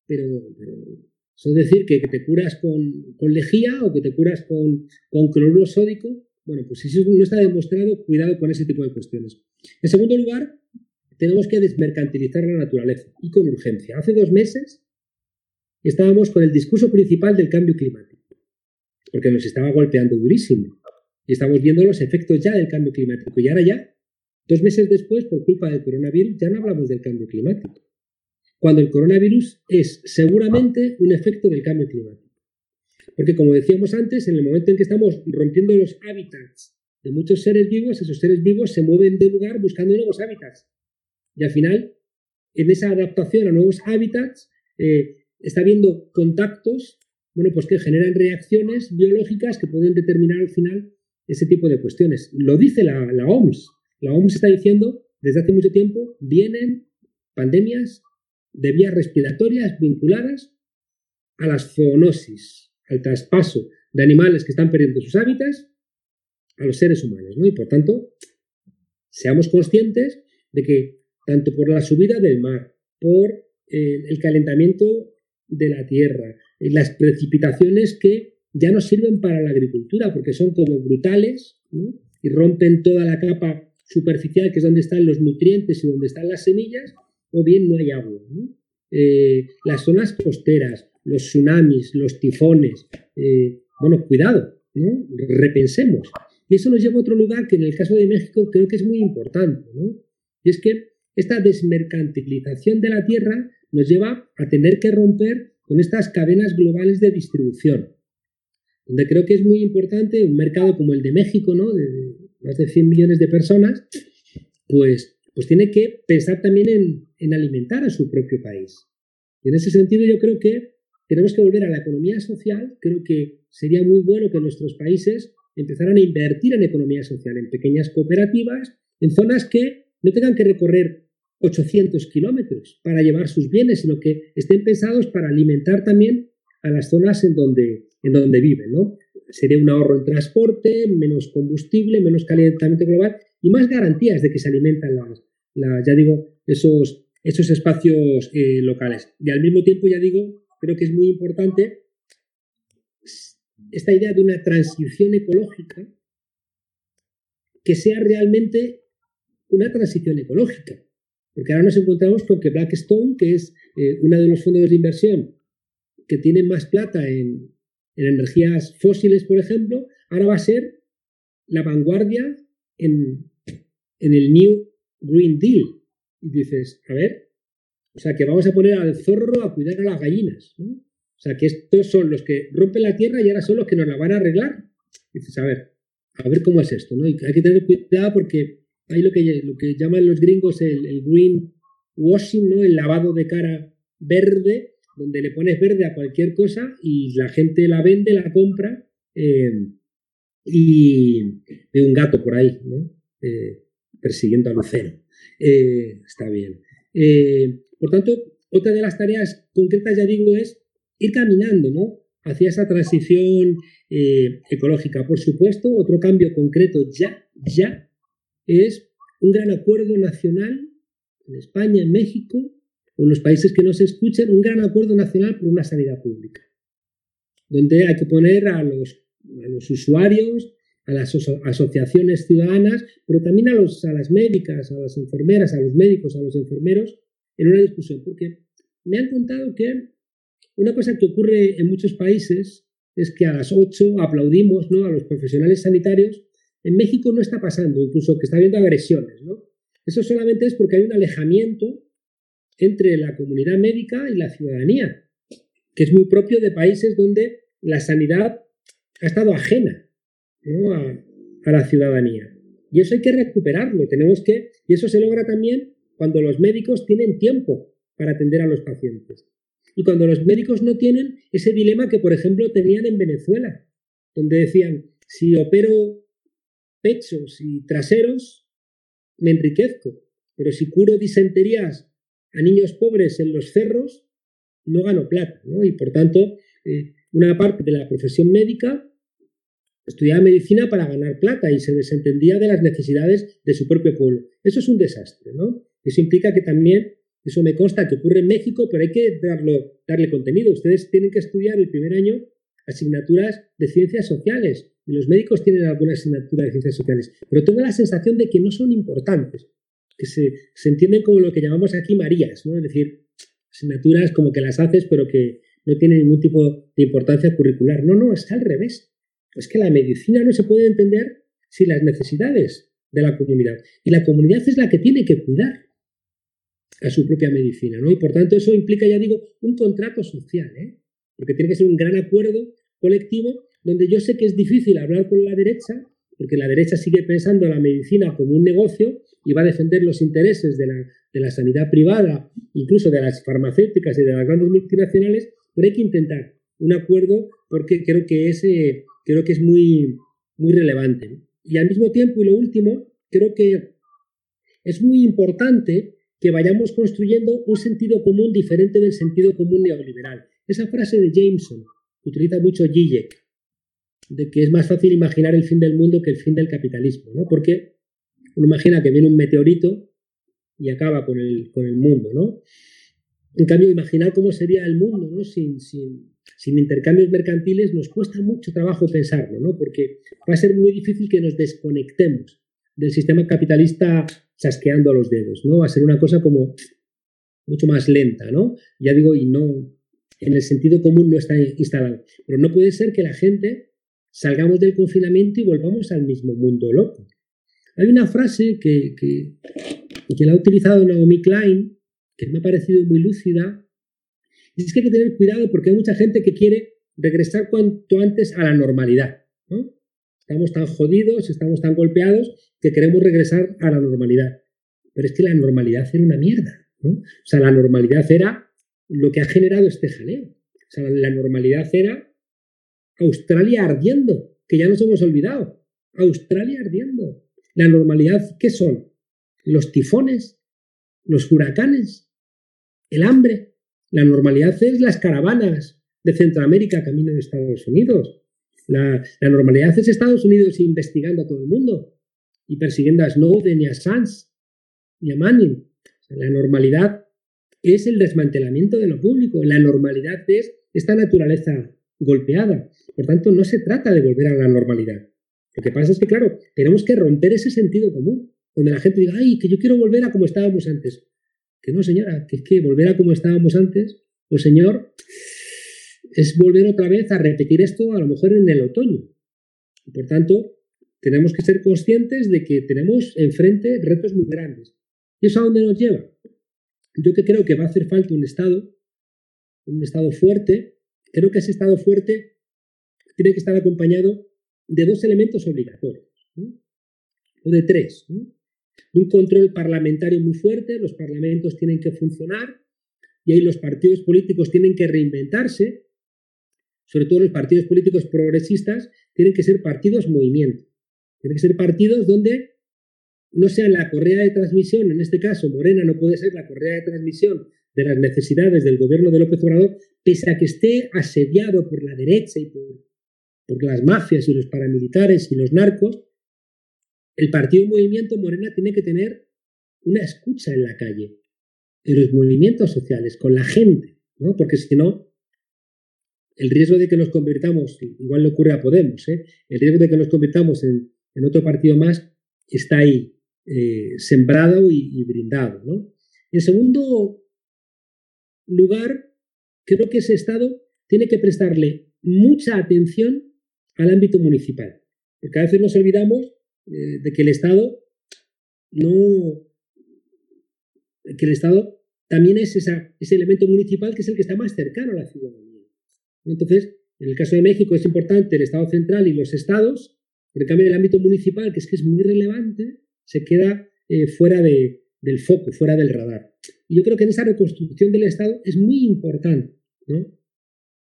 pero, eso es decir que, te curas con, con, lejía o que te curas con, con cloruro sódico, bueno, pues si eso no está demostrado, cuidado con ese tipo de cuestiones. En segundo lugar, tenemos que desmercantilizar la naturaleza y con urgencia. Hace dos meses estábamos con el discurso principal del cambio climático, porque nos estaba golpeando durísimo. Y estamos viendo los efectos ya del cambio climático. Y ahora ya, dos meses después, por culpa del coronavirus, ya no hablamos del cambio climático. Cuando el coronavirus es seguramente un efecto del cambio climático. Porque como decíamos antes, en el momento en que estamos rompiendo los hábitats de muchos seres vivos, esos seres vivos se mueven de lugar buscando nuevos hábitats. Y al final, en esa adaptación a nuevos hábitats, eh, está habiendo contactos, bueno, pues que generan reacciones biológicas que pueden determinar al final ese tipo de cuestiones. Lo dice la, la OMS. La OMS está diciendo desde hace mucho tiempo, vienen pandemias de vías respiratorias vinculadas a las zoonosis, al traspaso de animales que están perdiendo sus hábitats a los seres humanos. ¿no? Y por tanto, seamos conscientes de que tanto por la subida del mar, por eh, el calentamiento de la tierra, eh, las precipitaciones que ya no sirven para la agricultura porque son como brutales y rompen toda la capa superficial que es donde están los nutrientes y donde están las semillas, o bien no hay agua. Eh, las zonas costeras, los tsunamis, los tifones, bueno, cuidado, ¿no? repensemos. Y eso nos lleva a otro lugar que en el caso de México creo que es muy importante, ¿no? Y es que esta desmercantilización de la tierra nos lleva a tener que romper con estas cadenas globales de distribución, donde creo que es muy importante un mercado como el de México, ¿no? de más de 100 millones de personas, pues, pues tiene que pensar también en, en alimentar a su propio país. Y en ese sentido yo creo que tenemos que volver a la economía social, creo que sería muy bueno que nuestros países empezaran a invertir en economía social, en pequeñas cooperativas, en zonas que no tengan que recorrer 800 kilómetros para llevar sus bienes, sino que estén pensados para alimentar también a las zonas en donde, en donde viven. ¿no? Sería un ahorro en transporte, menos combustible, menos calentamiento global y más garantías de que se alimentan las, ya digo, esos, esos espacios eh, locales. Y al mismo tiempo, ya digo, creo que es muy importante esta idea de una transición ecológica que sea realmente una transición ecológica. Porque ahora nos encontramos con que Blackstone, que es eh, uno de los fondos de inversión que tiene más plata en, energías fósiles, por ejemplo, ahora va a ser la vanguardia en, en el New Green Deal. Y dices, a ver, o sea, que vamos a poner al zorro a cuidar a las gallinas. O sea, que estos son los que rompen la tierra y ahora son los que nos la van a arreglar. dices, a ver, a ver cómo es esto, ¿no? hay que tener cuidado porque hay lo que, lo que llaman los gringos el, green washing, ¿no? El lavado de cara verde, donde le pones verde a cualquier cosa y la gente la vende, la compra eh, y ve un gato por ahí, ¿no? Eh, persiguiendo a Lucero. Eh, está bien. Por tanto, otra de las tareas concretas, ya digo, es ir caminando ¿no? hacia esa transición eh, ecológica. Por supuesto, otro cambio concreto ya, ya, es un gran acuerdo nacional en España, en México, o en los países que nos escuchen, un gran acuerdo nacional por una sanidad pública, donde hay que poner a los, los usuarios, a las asociaciones ciudadanas, pero también a, los, a las médicas, a las enfermeras, a los médicos, a los enfermeros, en una discusión, porque me han contado que una cosa que ocurre en muchos países es que a las 8 aplaudimos ¿no? a los profesionales sanitarios. En México no está pasando, incluso que está habiendo agresiones. ¿no? Eso solamente es porque hay un alejamiento entre la comunidad médica y la ciudadanía, que es muy propio de países donde la sanidad ha estado ajena a, a la ciudadanía. Y eso hay que recuperarlo, tenemos que, y eso se logra también cuando los médicos tienen tiempo para atender a los pacientes. Y cuando los médicos no tienen ese dilema que, por ejemplo, tenían en Venezuela, donde decían, si opero pechos y traseros, me enriquezco, pero si curo disenterías a niños pobres en los cerros, no gano plata. Y por tanto, eh, una parte de la profesión médica estudiaba medicina para ganar plata y se desentendía de las necesidades de su propio pueblo. Eso es un desastre. ¿no? Eso implica que también eso me consta que ocurre en México, pero hay que darlo, darle contenido. Ustedes tienen que estudiar el primer año asignaturas de ciencias sociales y los médicos tienen alguna asignatura de ciencias sociales, pero tengo la sensación de que no son importantes, que se, se entienden como lo que llamamos aquí Marías, ¿no? es decir, asignaturas como que las haces pero que no tienen ningún tipo de importancia curricular. No, no, es al revés. Es que la medicina no se puede entender sin las necesidades de la comunidad. Y la comunidad es la que tiene que cuidar a su propia medicina, ¿no? Y por tanto eso implica, ya digo, un contrato social, ¿eh? Porque tiene que ser un gran acuerdo colectivo donde yo sé que es difícil hablar con la derecha porque la derecha sigue pensando la medicina como un negocio y va a defender los intereses de la, de la sanidad privada, incluso de las farmacéuticas y de las grandes multinacionales, pero hay que intentar un acuerdo porque creo que es, eh, creo que es muy, muy relevante. Y al mismo tiempo, y lo último, creo que es muy importante que vayamos construyendo un sentido común diferente del sentido común neoliberal. Esa frase de Jameson, que utiliza mucho Zizek, de que es más fácil imaginar el fin del mundo que el fin del capitalismo, ¿no? Porque uno imagina que viene un meteorito y acaba con el, con el mundo, ¿no? En cambio, imaginar cómo sería el mundo sin, sin intercambios mercantiles nos cuesta mucho trabajo pensarlo, ¿no? Porque va a ser muy difícil que nos desconectemos del sistema capitalista chasqueando los dedos, ¿no? Va a ser una cosa como mucho más lenta, ¿no? Ya digo, y no, en el sentido común no está instalado. Pero no puede ser que la gente salgamos del confinamiento y volvamos al mismo mundo loco. Hay una frase que, que, la ha utilizado Naomi Klein, que me ha parecido muy lúcida, y es que hay que tener cuidado porque hay mucha gente que quiere regresar cuanto antes a la normalidad. Estamos tan jodidos, estamos tan golpeados que queremos regresar a la normalidad. Pero es que la normalidad era una mierda. ¿no? O sea, la normalidad era lo que ha generado este jaleo. O sea, la normalidad era Australia ardiendo, que ya nos hemos olvidado. Australia ardiendo. La normalidad, ¿qué son? Los tifones, los huracanes, el hambre. La normalidad es las caravanas de Centroamérica camino de Estados Unidos. La, normalidad es Estados Unidos investigando a todo el mundo y persiguiendo a Snowden y a Sanz y a Manning. la normalidad es el desmantelamiento de lo público. La normalidad es esta naturaleza golpeada. Por tanto, no se trata de volver a la normalidad. Lo que pasa es que, claro, tenemos que romper ese sentido común, donde la gente diga, ay, que yo quiero volver a como estábamos antes. Que no, señora, que es que volver a como estábamos antes, pues señor, es volver otra vez a repetir esto a lo mejor en el otoño. por tanto, tenemos que ser conscientes de que tenemos enfrente retos muy grandes. ¿Y eso a dónde nos lleva? Yo que creo que va a hacer falta un Estado, un Estado fuerte, creo que ese Estado fuerte tiene que estar acompañado de dos elementos obligatorios, o de tres. Un control parlamentario muy fuerte, los parlamentos tienen que funcionar y ahí los partidos políticos tienen que reinventarse, sobre todo los partidos políticos progresistas, tienen que ser partidos movimiento, tienen que ser partidos donde no sea la correa de transmisión, en este caso Morena no puede ser la correa de transmisión de las necesidades del gobierno de López Obrador, pese a que esté asediado por la derecha y por, por las mafias y los paramilitares y los narcos, el partido movimiento Morena tiene que tener una escucha en la calle, en los movimientos sociales, con la gente, ¿no? porque si no, el riesgo de que nos convirtamos, igual le ocurre a Podemos, ¿eh? el riesgo de que nos convirtamos en, otro partido más está ahí, eh, sembrado y, brindado. En segundo lugar, creo que ese Estado tiene que prestarle mucha atención al ámbito municipal, porque a veces nos olvidamos eh, de que el Estado también es ese elemento municipal que es el que está más cercano a la ciudadanía. Entonces, en el caso de México es importante el Estado central y los estados, pero en cambio el ámbito municipal, que es que es muy relevante, se queda eh, fuera de, del foco, fuera del radar. Y yo creo que en esa reconstrucción del Estado es muy importante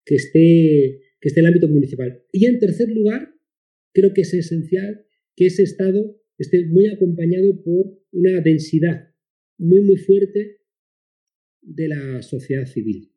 que, esté, que esté el ámbito municipal. Y en tercer lugar, creo que es esencial que ese Estado esté muy acompañado por una densidad muy, muy fuerte de la sociedad civil.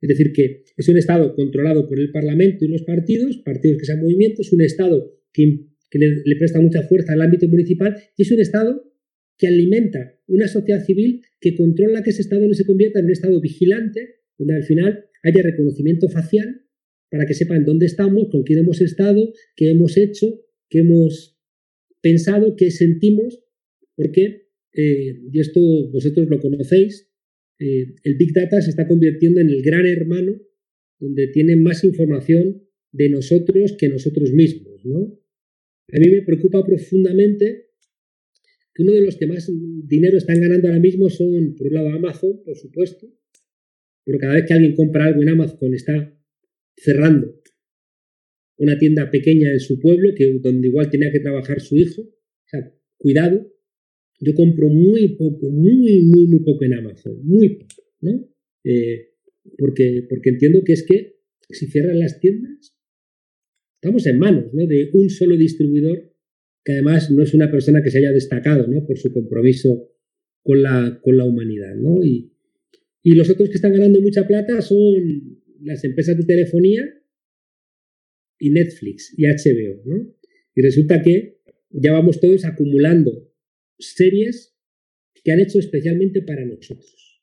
Es decir, que es un Estado controlado por el Parlamento y los partidos, partidos que sean movimientos, un Estado que que le, presta mucha fuerza al ámbito municipal, y es un Estado que alimenta una sociedad civil que controla que ese Estado no se convierta en un Estado vigilante, donde al final haya reconocimiento facial para que sepan dónde estamos, con quién hemos estado, qué hemos hecho, qué hemos pensado, qué sentimos, porque, eh, y esto vosotros lo conocéis, eh, el Big Data se está convirtiendo en el gran hermano donde tiene más información de nosotros que nosotros mismos, ¿no? A mí me preocupa profundamente que uno de los que más dinero están ganando ahora mismo son, por un lado, Amazon, por supuesto, pero cada vez que alguien compra algo en Amazon está cerrando una tienda pequeña en su pueblo, que, donde igual tenía que trabajar su hijo. O sea, cuidado, yo compro muy poco, muy, muy, muy poco en Amazon, muy poco, ¿no? Eh, porque, porque entiendo que es que si cierran las tiendas, estamos en manos ¿no? de un solo distribuidor que además no es una persona que se haya destacado ¿no? por su compromiso con la, con la humanidad. ¿no? Y, y los otros que están ganando mucha plata son las empresas de telefonía y Netflix y HBO. ¿no? Y resulta que ya vamos todos acumulando series que han hecho especialmente para nosotros.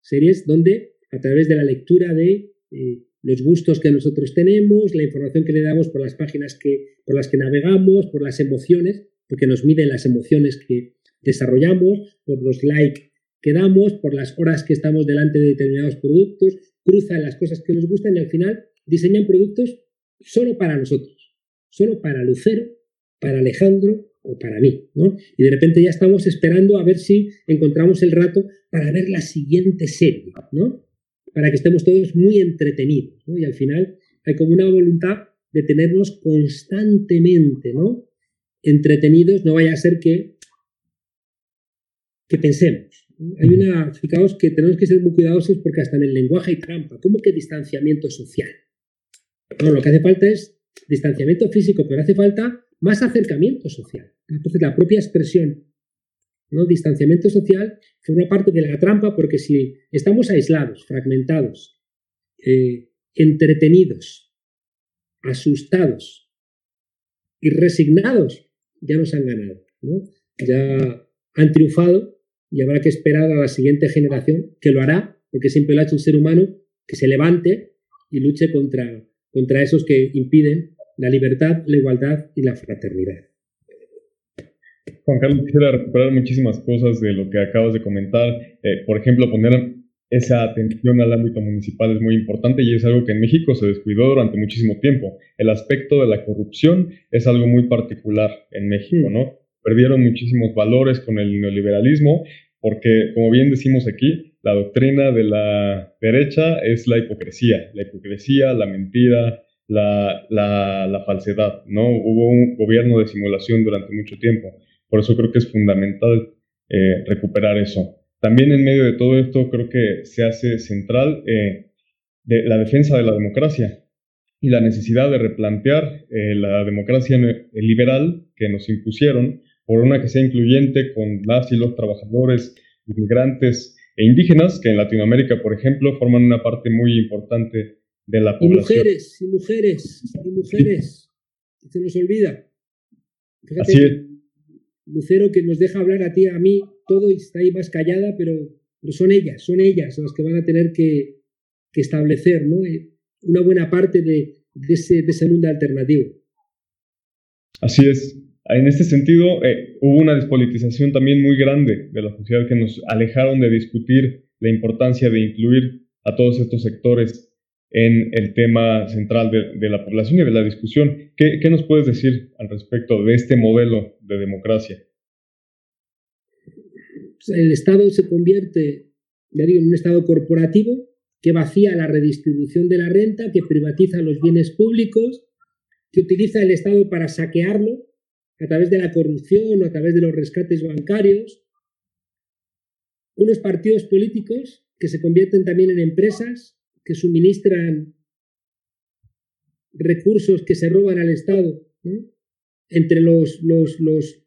Series donde, a través de la lectura de eh, los gustos que nosotros tenemos, la información que le damos por las páginas que, por las que navegamos, por las emociones, porque nos miden las emociones que desarrollamos, por los likes que damos, por las horas que estamos delante de determinados productos, cruzan las cosas que nos gustan y al final diseñan productos solo para nosotros, solo para Lucero, para Alejandro o para mí, ¿no? Y de repente ya estamos esperando a ver si encontramos el rato para ver la siguiente serie, ¿no? Para que estemos todos muy entretenidos, ¿no? Y al final hay como una voluntad de tenernos constantemente, ¿no? Entretenidos, no vaya a ser que, que pensemos, hay una, fijaos que tenemos que ser muy cuidadosos porque hasta en el lenguaje hay trampa. ¿Cómo que distanciamiento social? No, lo que hace falta es distanciamiento físico, pero hace falta más acercamiento social. Entonces, la propia expresión, ¿no? Distanciamiento social forma parte de la trampa porque si estamos aislados, fragmentados, eh, entretenidos, asustados y resignados, ya nos han ganado, ¿no? Ya han triunfado y habrá que esperar a la siguiente generación, que lo hará, porque siempre lo ha hecho un ser humano, que se levante y luche contra, contra esos que impiden la libertad, la igualdad y la fraternidad. Juan Carlos, quisiera recuperar muchísimas cosas de lo que acabas de comentar. Eh, por ejemplo, poner esa atención al ámbito municipal es muy importante y es algo que en México se descuidó durante muchísimo tiempo. El aspecto de la corrupción es algo muy particular en México. ¿no? Perdieron muchísimos valores con el neoliberalismo porque, como bien decimos aquí, la doctrina de la derecha es la hipocresía, la hipocresía, la mentira, la, falsedad, ¿no? Hubo un gobierno de simulación durante mucho tiempo, por eso creo que es fundamental eh, recuperar eso. También en medio de todo esto creo que se hace central eh, la defensa de la democracia y la necesidad de replantear eh, la democracia liberal que nos impusieron por una que sea incluyente con las y los trabajadores, inmigrantes e indígenas, que en Latinoamérica, por ejemplo, forman una parte muy importante de la población. Y mujeres, y mujeres, y mujeres. Se nos olvida. Así es. Lucero, que nos deja hablar a ti, a mí, todo está ahí más callada, pero, son ellas, son ellas las que van a tener que, establecer ¿no? Eh, una buena parte de, ese, de ese mundo alternativo. Así es. En este sentido, eh, hubo una despolitización también muy grande de la sociedad que nos alejaron de discutir la importancia de incluir a todos estos sectores en el tema central de, la población y de la discusión. ¿Qué, nos puedes decir al respecto de este modelo de democracia? El Estado se convierte, ya digo, en un Estado corporativo que vacía la redistribución de la renta, que privatiza los bienes públicos, que utiliza el Estado para saquearlo a través de la corrupción o a través de los rescates bancarios, unos partidos políticos que se convierten también en empresas que suministran recursos que se roban al Estado entre los, los,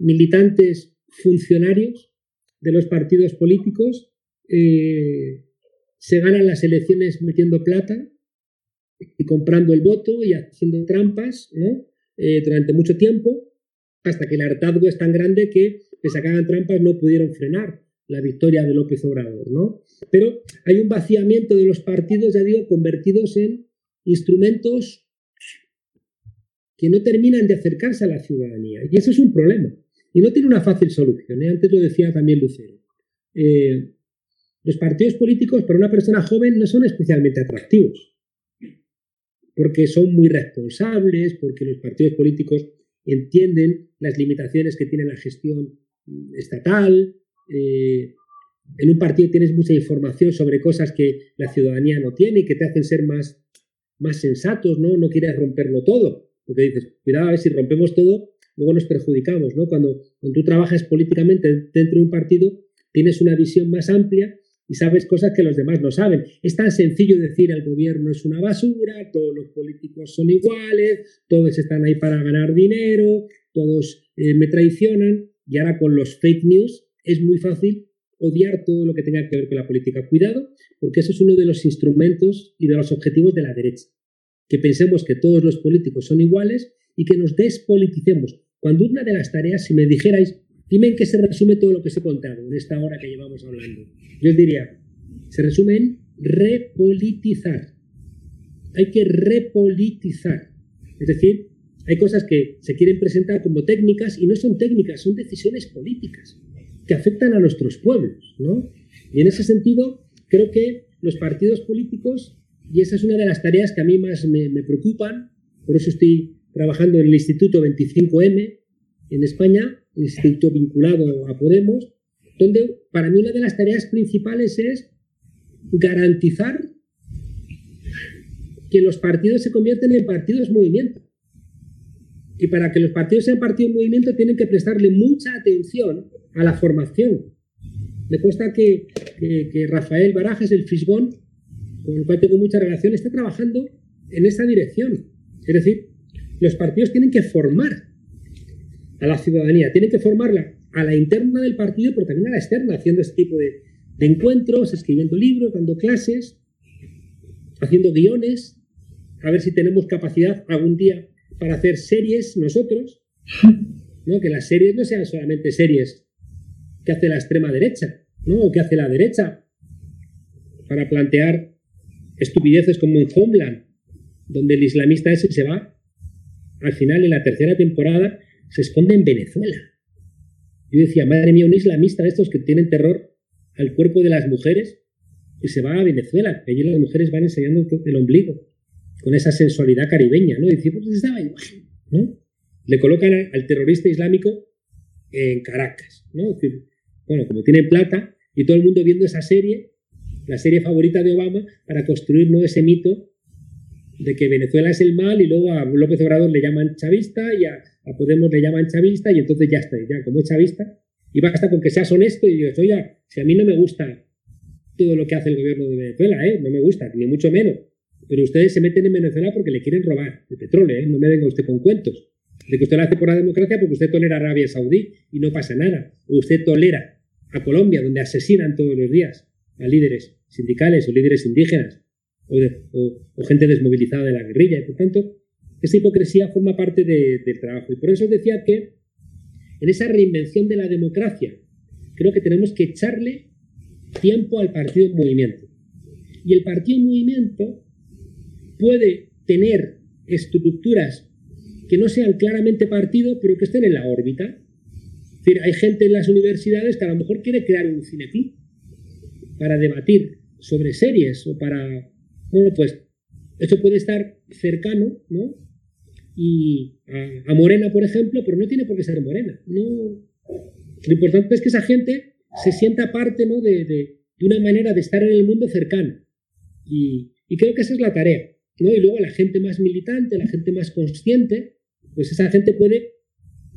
militantes funcionarios de los partidos políticos, eh, se ganan las elecciones metiendo plata y comprando el voto y haciendo trampas eh, durante mucho tiempo hasta que el hartazgo es tan grande que, que trampas, no pudieron frenar la victoria de López Obrador, ¿no? Pero hay un vaciamiento de los partidos, ya digo, convertidos en instrumentos que no terminan de acercarse a la ciudadanía. Y eso es un problema. Y no tiene una fácil solución. ¿eh? Antes lo decía también Lucero. Eh, los partidos políticos para una persona joven no son especialmente atractivos, porque son muy responsables, porque los partidos políticos entienden las limitaciones que tiene la gestión estatal. Eh, en un partido tienes mucha información sobre cosas que la ciudadanía no tiene y que te hacen ser más, más sensatos, ¿no? No quieres romperlo todo, porque dices, cuidado a ver si rompemos todo, luego nos perjudicamos, ¿no? Cuando, cuando tú trabajas políticamente dentro de un partido, tienes una visión más amplia y sabes cosas que los demás no saben. Es tan sencillo decir el gobierno es una basura, todos los políticos son iguales, todos están ahí para ganar dinero, todos eh, me traicionan y ahora con los fake news es muy fácil odiar todo lo que tenga que ver con la política. Cuidado, porque eso es uno de los instrumentos y de los objetivos de la derecha. Que pensemos que todos los políticos son iguales y que nos despoliticemos. Cuando una de las tareas, si me dijerais, Dime en qué se resume todo lo que se he contado en esta hora que llevamos hablando. Yo os diría, se resume en repolitizar. Hay que repolitizar. Es decir, hay cosas que se quieren presentar como técnicas y no son técnicas, son decisiones políticas que afectan a nuestros pueblos. ¿no? Y en ese sentido, creo que los partidos políticos, y esa es una de las tareas que a mí más me, preocupan, por eso estoy trabajando en el Instituto 25M en España, instituto vinculado a Podemos, donde para mí una de las tareas principales es garantizar que los partidos se convierten en partidos movimiento. Y para que los partidos sean partidos movimiento tienen que prestarle mucha atención a la formación. Me consta que, Rafael Barajas, el Fisbón, con el cual tengo mucha relación, está trabajando en esa dirección. Es decir, los partidos tienen que formar a la ciudadanía. Tienen que formarla a la interna del partido, pero también a la externa, haciendo este tipo de, encuentros, escribiendo libros, dando clases, haciendo guiones, a ver si tenemos capacidad algún día para hacer series nosotros, ¿no? que las series no sean solamente series que hace la extrema derecha, ¿no? o que hace la derecha, para plantear estupideces como en Homeland, donde el islamista ese se va al final en la tercera temporada se esconde en Venezuela. Yo decía, madre mía, un islamista de estos que tienen terror al cuerpo de las mujeres, que se va a Venezuela, que allí las mujeres van enseñando el ombligo, con esa sensualidad caribeña, ¿no? Y pues estaba igual, ¿no? Le colocan al terrorista islámico en Caracas, ¿no? bueno, como tiene plata y todo el mundo viendo esa serie, la serie favorita de Obama, para construir ese mito de que Venezuela es el mal y luego a López Obrador le llaman chavista y a, Podemos le llaman chavista y entonces ya está, ya como es chavista, y basta con que seas honesto y digas, oye, si a mí no me gusta todo lo que hace el gobierno de Venezuela, ¿eh? no me gusta, ni mucho menos, pero ustedes se meten en Venezuela porque le quieren robar el petróleo, ¿eh? no me venga usted con cuentos, de que usted lo hace por la democracia porque usted tolera a Arabia Saudí y no pasa nada, o usted tolera a Colombia donde asesinan todos los días a líderes sindicales o líderes indígenas o, gente desmovilizada de la guerrilla. Y por tanto, esa hipocresía forma parte del trabajo. Y por eso decía que en esa reinvención de la democracia, creo que tenemos que echarle tiempo al partido en movimiento. Y el partido en movimiento puede tener estructuras que no sean claramente partido, pero que estén en la órbita. Es decir, hay gente en las universidades que a lo mejor quiere crear un cineclub para debatir sobre series o para bueno, pues eso puede estar cercano, ¿no? Y a, Morena, por ejemplo, pero no tiene por qué ser Morena. No. Lo importante es que esa gente se sienta parte, ¿no? De, de, una manera de estar en el mundo cercano. Y, y, creo que esa es la tarea, ¿no? Y luego la gente más militante, la gente más consciente, pues esa gente puede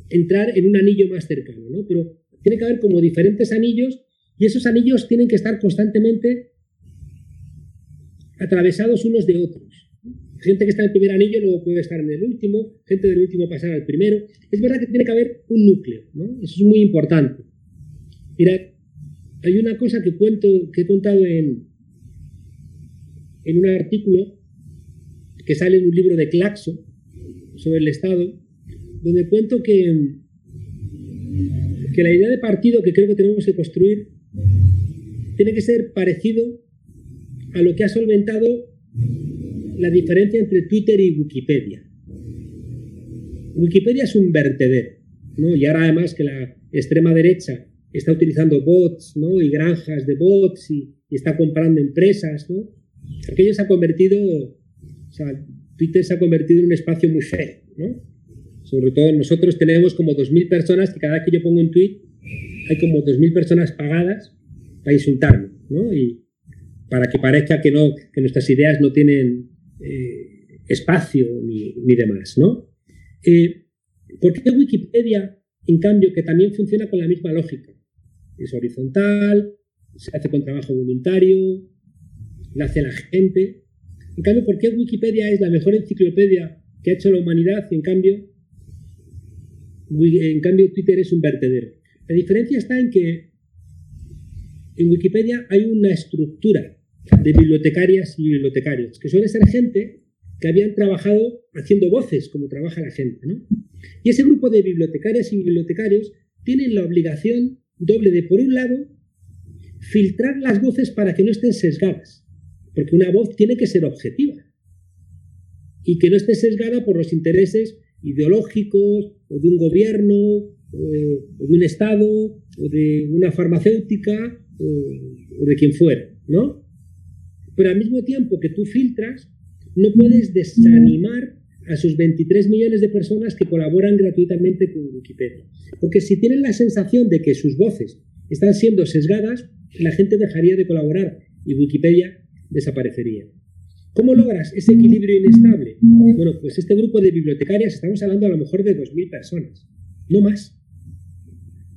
entrar en un anillo más cercano, ¿no? Pero tiene que haber como diferentes anillos y esos anillos tienen que estar constantemente atravesados unos de otros. Gente que está en el primer anillo luego puede estar en el último, gente del último pasar al primero. Es verdad que tiene que haber un núcleo, ¿no? Eso es muy importante. Mira, hay una cosa que cuento, que he contado en, en un artículo que sale en un libro de Claxo sobre el Estado, donde cuento que, que la idea de partido que creo que tenemos que construir tiene que ser parecido a lo que ha solventado la diferencia entre Twitter y Wikipedia. Wikipedia es un vertedero, ¿no? Y ahora además que la extrema derecha está utilizando bots, ¿no? Y granjas de bots y, está comprando empresas, ¿no? Aquello se ha convertido, o Twitter se ha convertido en un espacio muy feo, ¿no? Sobre todo nosotros tenemos como 2.000 personas que cada vez que yo pongo un tweet hay como 2.000 personas pagadas para insultarme, ¿no? Y, para que parezca que, no, que nuestras ideas no tienen, eh, espacio ni, demás, ¿no? Eh, ¿Por qué Wikipedia, en cambio, que también funciona con la misma lógica? Es horizontal, se hace con trabajo voluntario, la hace la gente. En cambio, ¿por qué Wikipedia es la mejor enciclopedia que ha hecho la humanidad en cambio, en cambio Twitter es un vertedero? La diferencia está en que en Wikipedia hay una estructura de bibliotecarias y bibliotecarios, que suele ser gente que habían trabajado haciendo voces, como trabaja la gente. ¿no? Y ese grupo de bibliotecarias y bibliotecarios tienen la obligación doble de, por un lado, filtrar las voces para que no estén sesgadas, porque una voz tiene que ser objetiva y que no esté sesgada por los intereses ideológicos o de un gobierno o de un Estado o de una farmacéutica o de quien fuera, ¿no? Pero al mismo tiempo que tú filtras, no puedes desanimar a sus 23 millones de personas que colaboran gratuitamente con Wikipedia. Porque si tienen la sensación de que sus voces están siendo sesgadas, la gente dejaría de colaborar y Wikipedia desaparecería. ¿Cómo logras ese equilibrio inestable? Bueno, pues este grupo de bibliotecarias, estamos hablando a lo mejor de 2.000 personas, no más.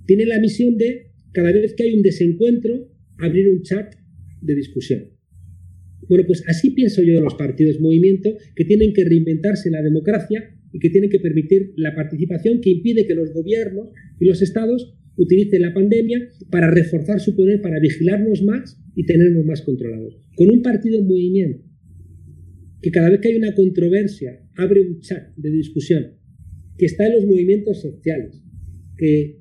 Tiene la misión de, cada vez que hay un desencuentro, abrir un chat de discusión. Bueno, pues así pienso yo de los partidos movimiento que tienen que reinventarse la democracia y que tienen que permitir la participación que impide que los gobiernos y los estados utilicen la pandemia para reforzar su poder, para vigilarnos más y tenernos más controlados. Con un partido en movimiento que cada vez que hay una controversia abre un chat de discusión, que está en los movimientos sociales, que,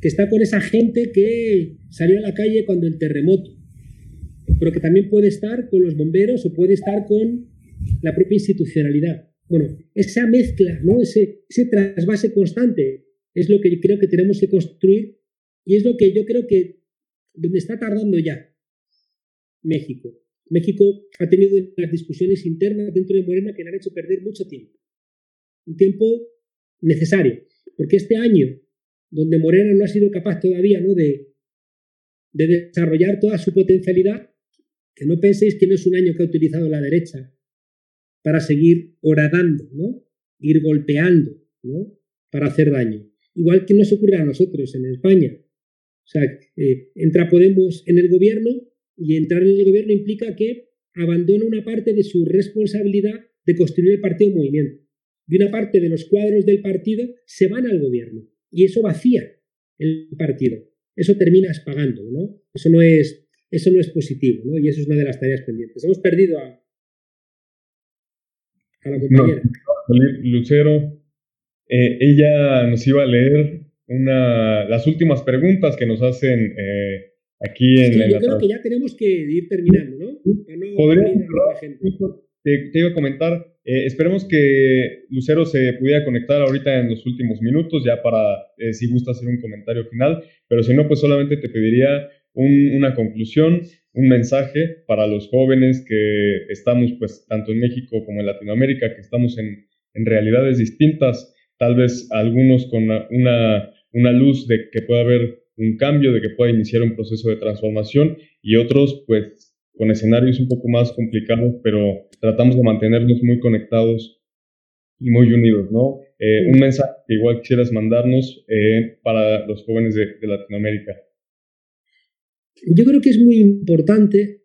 que está con esa gente que salió a la calle cuando el terremoto, pero que también puede estar con los bomberos o puede estar con la propia institucionalidad. Bueno, esa mezcla, ¿no? ese, ese trasvase constante es lo que creo que tenemos que construir y es lo que yo creo que donde está tardando ya México. México ha tenido las discusiones internas dentro de Morena que le han hecho perder mucho tiempo. Un tiempo necesario, porque este año, donde Morena no ha sido capaz todavía ¿no? de, de desarrollar toda su potencialidad, que no penséis que no es un año que ha utilizado la derecha para seguir horadando, ¿no? ir golpeando ¿no? para hacer daño. Igual que nos ocurre a nosotros en España. O sea, eh, entra Podemos en el gobierno y entrar en el gobierno implica que abandona una parte de su responsabilidad de construir el partido en movimiento. Y una parte de los cuadros del partido se van al gobierno. Y eso vacía el partido. Eso terminas pagando, ¿no? Eso no es eso no es positivo, ¿no? Y eso es una de las tareas pendientes. Hemos perdido a, a la compañera. Lucero, eh, ella nos iba a leer una, las últimas preguntas que nos hacen eh, aquí en la... Yo creo que ya tenemos que ir terminando, ¿no? te, iba a comentar, eh, esperemos que Lucero se pudiera conectar ahorita en los últimos minutos, ya para, si gusta hacer un comentario final, pero si no, pues solamente te pediría una conclusión, un mensaje para los jóvenes que estamos, pues, tanto en México como en Latinoamérica, que estamos en, en realidades distintas, tal vez algunos con una, una luz de que pueda haber un cambio, de que pueda iniciar un proceso de transformación y otros, pues, con escenarios un poco más complicados, pero tratamos de mantenernos muy conectados y muy unidos, ¿no? Eh, un mensaje que igual quisieras mandarnos eh, para los jóvenes de, de Latinoamérica. Yo creo que es muy importante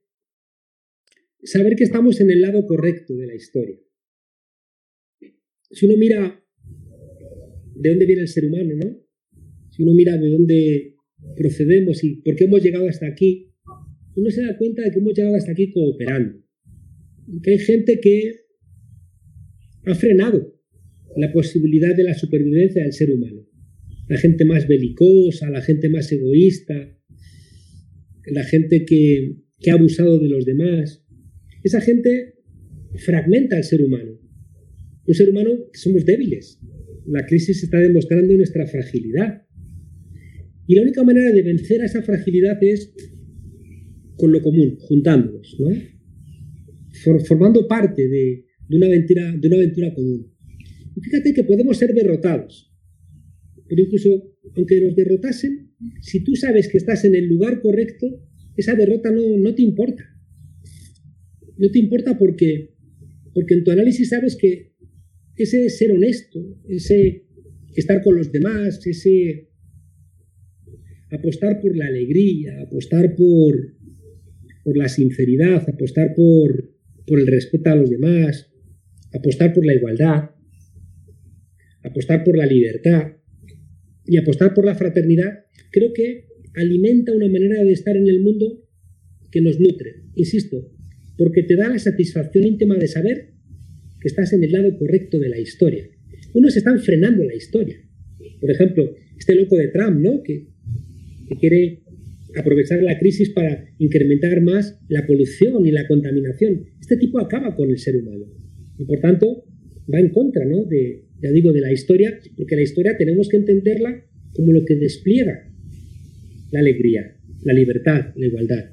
saber que estamos en el lado correcto de la historia. Si uno mira de dónde viene el ser humano, ¿no? Si uno mira de dónde procedemos y por qué hemos llegado hasta aquí, uno se da cuenta de que hemos llegado hasta aquí cooperando. Que hay gente que ha frenado la posibilidad de la supervivencia del ser humano. La gente más belicosa, la gente más egoísta, la gente que, ha abusado de los demás. Esa gente fragmenta al ser humano. Un ser humano que somos débiles. La crisis está demostrando nuestra fragilidad. Y la única manera de vencer a esa fragilidad es con lo común, juntándonos, ¿no? formando parte de, una aventura, de una aventura común. Y fíjate que podemos ser derrotados, pero incluso aunque nos derrotasen, si tú sabes que estás en el lugar correcto, esa derrota no, no te importa. No te importa porque, porque en tu análisis sabes que ese ser honesto, ese estar con los demás, ese apostar por la alegría, apostar por, por la sinceridad, apostar por, por el respeto a los demás, apostar por la igualdad, apostar por la libertad y apostar por la fraternidad, creo que alimenta una manera de estar en el mundo que nos nutre, insisto, porque te da la satisfacción íntima de saber estás en el lado correcto de la historia. Unos están frenando la historia. Por ejemplo, este loco de Trump, ¿no? Que, que quiere aprovechar la crisis para incrementar más la polución y la contaminación. Este tipo acaba con el ser humano. Y por tanto, va en contra, ¿no? De, ya digo, de la historia, porque la historia tenemos que entenderla como lo que despliega la alegría, la libertad, la igualdad.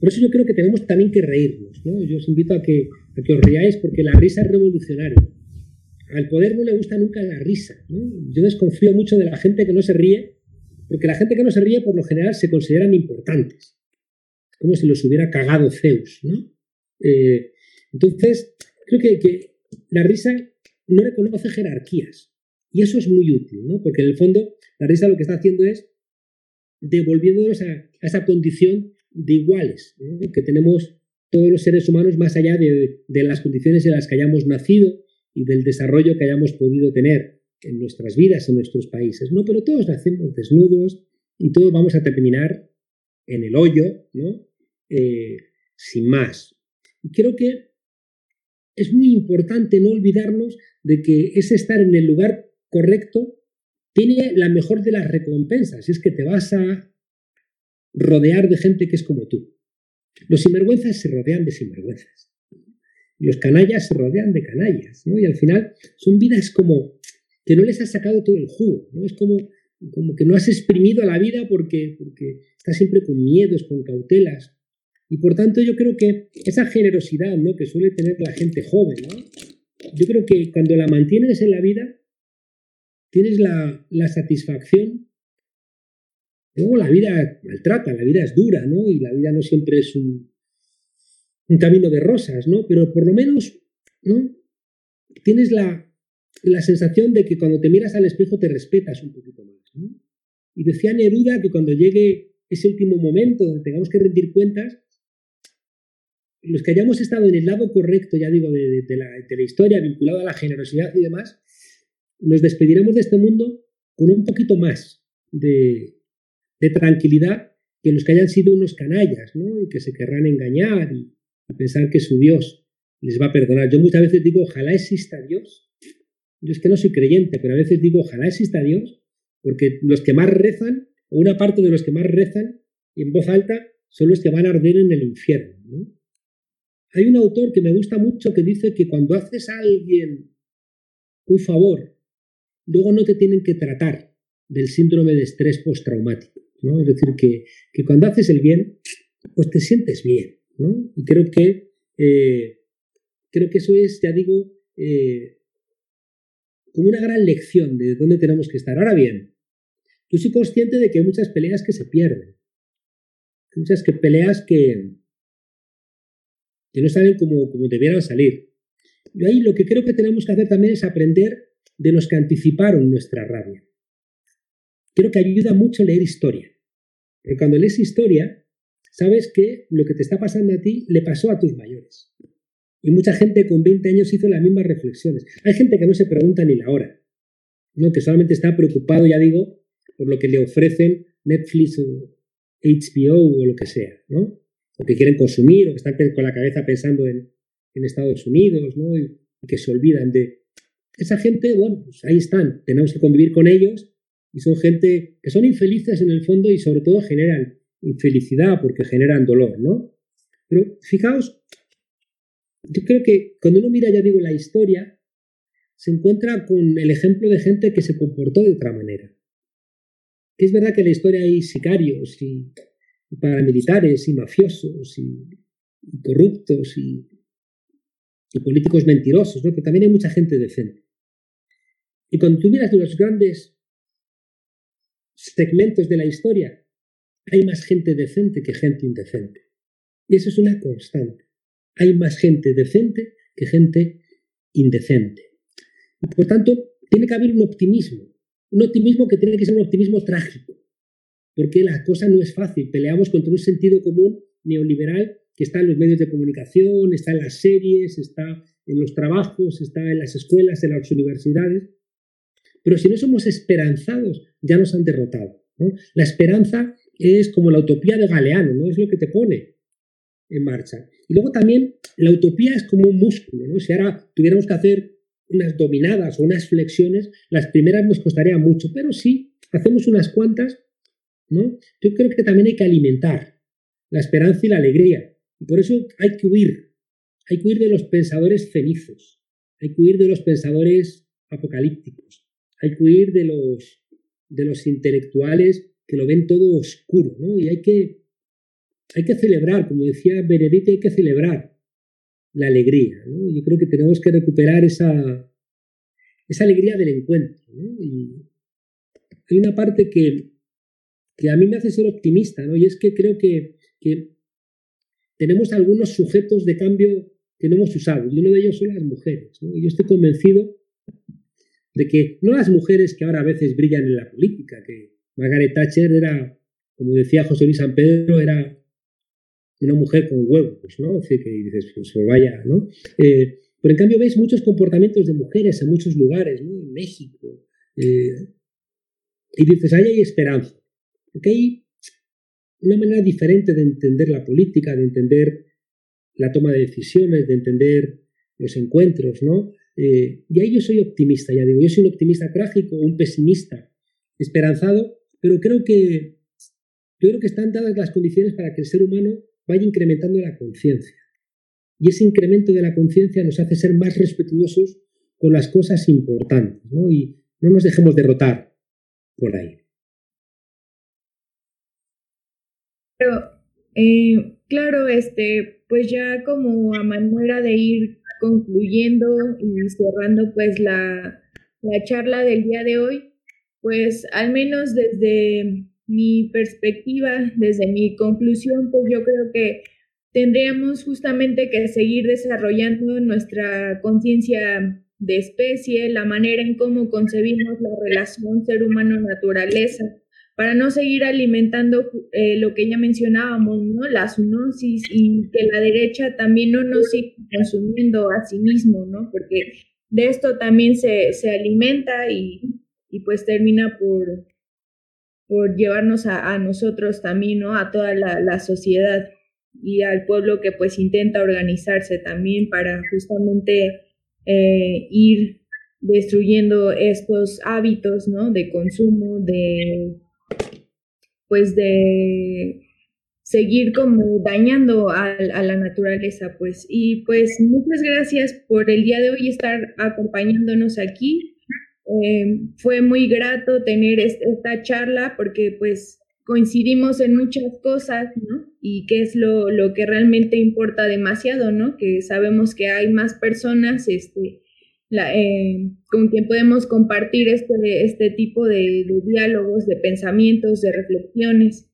Por eso yo creo que tenemos también que reírnos, ¿no? Yo os invito a que, a que os riáis porque la risa es revolucionaria. Al poder no le gusta nunca la risa, ¿no? Yo desconfío mucho de la gente que no se ríe, porque la gente que no se ríe por lo general se consideran importantes, como si los hubiera cagado Zeus, ¿no? Eh, entonces, creo que, que la risa no reconoce jerarquías. Y eso es muy útil, ¿no? Porque en el fondo la risa lo que está haciendo es devolviéndonos a, esa condición de iguales que tenemos todos los seres humanos más allá de, las condiciones en las que hayamos nacido y del desarrollo que hayamos podido tener en nuestras vidas, en nuestros países. ¿no? Pero todos nacemos desnudos y todos vamos a terminar en el hoyo, ¿no? Eh, sin más. Y creo que es muy importante no olvidarnos de que ese estar en el lugar correcto tiene la mejor de las recompensas, es que te vas a rodear de gente que es como tú. Los sinvergüenzas se rodean de sinvergüenzas. Los canallas se rodean de canallas, ¿no? Y al final son vidas como que no les has sacado todo el jugo, ¿no? Es como, como que no has exprimido la vida porque, porque estás siempre con miedos, con cautelas. Y por tanto yo creo que esa generosidad ¿no? que suele tener la gente joven, ¿no? yo creo que cuando la mantienes en la vida, tienes la, satisfacción. Luego la vida maltrata, la vida es dura, ¿no? Y la vida no siempre es un, camino de rosas, ¿no? Pero por lo menos, ¿no? Tienes la, la sensación de que cuando te miras al espejo te respetas un poquito más. Y decía Neruda que cuando llegue ese último momento donde tengamos que rendir cuentas, los que hayamos estado en el lado correcto, ya digo, de, la, historia vinculada a la generosidad y demás, nos despediremos de este mundo con un poquito más de, tranquilidad que los que hayan sido unos canallas, ¿no? Y que se querrán engañar y, pensar que su Dios les va a perdonar. Yo muchas veces digo, ojalá exista Dios. Yo es que no soy creyente, pero a veces digo, ojalá exista Dios, porque los que más rezan, o una parte de los que más rezan en voz alta, son los que van a arder en el infierno. ¿no? Hay un autor que me gusta mucho que dice que cuando haces a alguien un favor, luego no te tienen que tratar del síndrome de estrés postraumático. ¿No? Es decir, que, cuando haces el bien, pues te sientes bien. ¿no? Y creo que, eh, creo que eso es, ya digo, eh, como una gran lección de dónde tenemos que estar. Ahora bien, yo soy consciente de que hay muchas peleas que se pierden. Hay muchas que, peleas que, que no salen como, como debieran salir. Y ahí lo que creo que tenemos que hacer también es aprender de los que anticiparon nuestra rabia. Creo que ayuda mucho leer historia. Porque cuando lees historia, sabes que lo que te está pasando a ti le pasó a tus mayores. Y mucha gente con 20 años hizo las mismas reflexiones. Hay gente que no se pregunta ni la hora, ¿no? que solamente está preocupado, ya digo, por lo que le ofrecen Netflix o HBO o lo que sea. ¿no? o que quieren consumir, o que están con la cabeza pensando en, Estados Unidos, ¿no? Y, que se olvidan de... Esa gente, bueno, pues ahí están, tenemos que convivir con ellos y son gente que son infelices en el fondo y sobre todo generan infelicidad porque generan dolor, ¿no? Pero fijaos, yo creo que cuando uno mira, ya digo, la historia, se encuentra con el ejemplo de gente que se comportó de otra manera. Que es verdad que en la historia hay sicarios y paramilitares y mafiosos y, corruptos y, políticos mentirosos, ¿no? pero también hay mucha gente decente. Y cuando tú miras de los grandes segmentos de la historia, hay más gente decente que gente indecente. Y eso es una constante. Hay más gente decente que gente indecente. Por tanto, tiene que haber un optimismo, un optimismo que tiene que ser un optimismo trágico, porque la cosa no es fácil. Peleamos contra un sentido común neoliberal que está en los medios de comunicación, está en las series, está en los trabajos, está en las escuelas, en las universidades. Pero si no somos esperanzados, ya nos han derrotado. La esperanza es como la utopía de Galeano, ¿no? Es lo que te pone en marcha. Y luego también la utopía es como un músculo, ¿no? Si ahora tuviéramos que hacer unas dominadas o unas flexiones, las primeras nos costaría mucho, pero si hacemos unas cuantas, ¿no? Yo creo que también hay que alimentar la esperanza y la alegría. Y por eso hay que huir, hay que huir de los pensadores cenizos, hay que huir de los pensadores apocalípticos, hay que huir de los, de los intelectuales que lo ven todo oscuro, ¿no? Y hay que, hay que celebrar, como decía Benedicto, hay que celebrar la alegría. Yo creo que tenemos que recuperar esa, esa alegría del encuentro. Y hay una parte que, que a mí me hace ser optimista, ¿no? Y es que creo que, que tenemos algunos sujetos de cambio que no hemos usado, y uno de ellos son las mujeres, yo estoy convencido de que no las mujeres que ahora a veces brillan en la política, que Margaret Thatcher era, como decía José Luis San Pedro, era una mujer con huevos, ¿no? que dices, pues, pues vaya, ¿no? Eh, pero en cambio ves muchos comportamientos de mujeres en muchos lugares, ¿no? En México. Eh, y dices, ahí hay esperanza. Porque hay una manera diferente de entender la política, de entender la toma de decisiones, de entender los encuentros, ¿no? Eh, y ahí yo soy optimista, ya digo, yo soy un optimista trágico, un pesimista esperanzado, pero creo que, creo que están dadas las condiciones para que el ser humano vaya incrementando la conciencia. Y ese incremento de la conciencia nos hace ser más respetuosos con las cosas importantes, ¿no? Y no nos dejemos derrotar por ahí. Eh, claro, este, pues ya como a manera de ir concluyendo y cerrando pues la, la charla del día de hoy, pues al menos desde mi perspectiva, desde mi conclusión, pues yo creo que tendríamos justamente que seguir desarrollando nuestra conciencia de especie, la manera en cómo concebimos la relación ser humano-naturaleza, para no seguir alimentando eh, lo que ya mencionábamos, ¿no? La zoonosis y que la derecha también no nos siga consumiendo a sí mismo, ¿no? Porque de esto también se, se alimenta y, y pues termina por, por llevarnos a, nosotros también, ¿no? A toda la, sociedad y al pueblo que pues intenta organizarse también para justamente eh, ir destruyendo estos hábitos, ¿no? De consumo, de, pues de seguir como dañando a, la naturaleza, pues. Y pues muchas gracias por el día de hoy estar acompañándonos aquí. Eh, fue muy grato tener esta charla porque pues coincidimos en muchas cosas, ¿no? Y qué es lo, lo, que realmente importa demasiado, ¿no? Que sabemos que hay más personas este, la, eh, con quien podemos compartir este, este tipo de, de diálogos, de pensamientos, de reflexiones.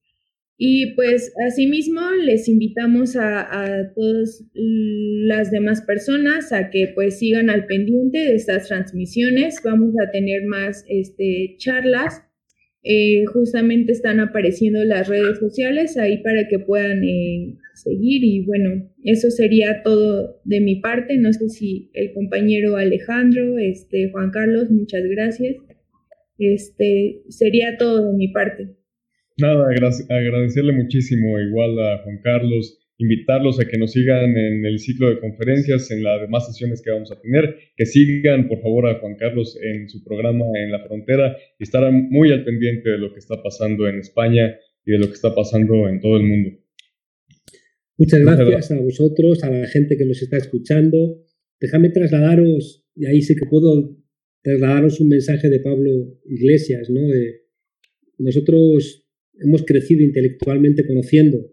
Y pues asimismo les invitamos a, a, todas las demás personas a que pues sigan al pendiente de estas transmisiones. Vamos a tener más este, charlas. Eh, justamente están apareciendo las redes sociales ahí para que puedan eh, seguir y bueno, eso sería todo de mi parte. No sé si el compañero Alejandro, este, Juan Carlos, muchas gracias. Este, sería todo de mi parte. Nada, agradecerle muchísimo igual a Juan Carlos, invitarlos a que nos sigan en el ciclo de conferencias, en las demás sesiones que vamos a tener, que sigan por favor a Juan Carlos en su programa en la frontera y estar muy al pendiente de lo que está pasando en España y de lo que está pasando en todo el mundo. Muchas gracias a vosotros, a la gente que nos está escuchando. Déjame trasladaros, y ahí sí que puedo trasladaros un mensaje de Pablo Iglesias, ¿no? nosotros hemos crecido intelectualmente conociendo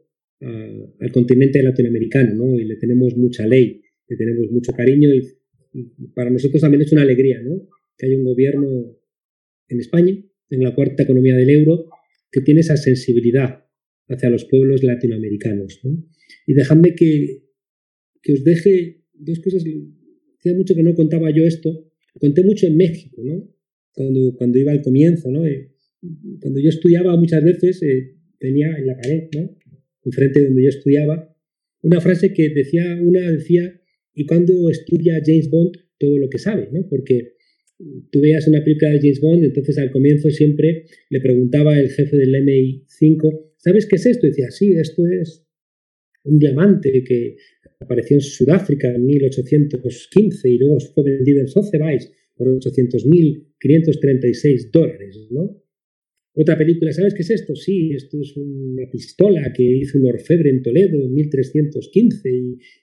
al continente latinoamericano, ¿no? Y le tenemos mucha ley, le tenemos mucho cariño y, para nosotros también es una alegría, ¿no? Que haya un gobierno en España, en la cuarta economía del euro, que tiene esa sensibilidad hacia los pueblos latinoamericanos, ¿no? Y dejadme que, que os deje dos cosas hacía mucho que no contaba yo esto. Conté mucho en México, ¿no? Cuando, cuando iba al comienzo, ¿no? Cuando yo estudiaba muchas veces eh, tenía en la pared, ¿no? Enfrente de donde yo estudiaba, una frase que decía, una decía, y cuando estudia James Bond todo lo que sabe, ¿no? Porque tú veías una película de James Bond, entonces al comienzo siempre le preguntaba el jefe del MI5, ¿sabes qué es esto? Y decía, sí, esto es un diamante que apareció en Sudáfrica en 1815 y luego fue vendido en Sotheby's por 800.536 dólares, ¿no? Otra película, ¿sabes qué es esto? Sí, esto es una pistola que hizo un orfebre en Toledo en 1315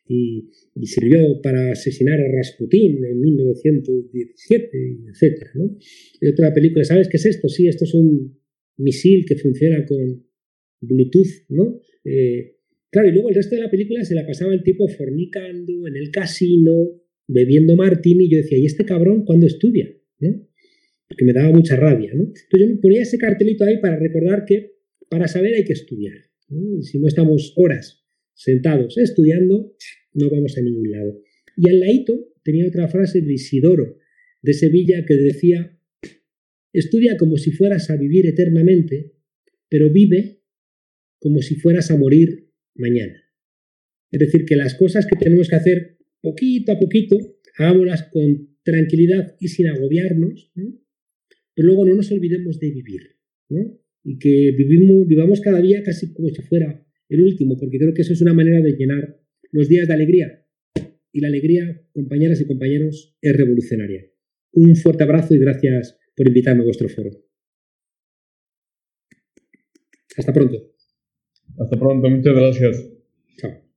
y, sirvió para asesinar a Rasputín en 1917, etc. ¿no? Y otra película, ¿sabes qué es esto? Sí, esto es un misil que funciona con Bluetooth, ¿no? Eh, claro, y luego el resto de la película se la pasaba el tipo fornicando en el casino, bebiendo martini, y yo decía, ¿y este cabrón cuándo estudia? porque me daba mucha rabia. ¿no? Entonces yo me ponía ese cartelito ahí para recordar que para saber hay que estudiar. Si no estamos horas sentados estudiando, no vamos a ningún lado. Y al ladito tenía otra frase de Isidoro de Sevilla que decía, estudia como si fueras a vivir eternamente, pero vive como si fueras a morir mañana. Es decir, que las cosas que tenemos que hacer poquito a poquito, hagámoslas con tranquilidad y sin agobiarnos, pero luego no nos olvidemos de vivir, ¿no? Y que vivimos, vivamos cada día casi como si fuera el último, porque creo que eso es una manera de llenar los días de alegría. Y la alegría, compañeras y compañeros, es revolucionaria. Un fuerte abrazo y gracias por invitarme a vuestro foro. Hasta pronto. Hasta pronto, muchas gracias. Chao.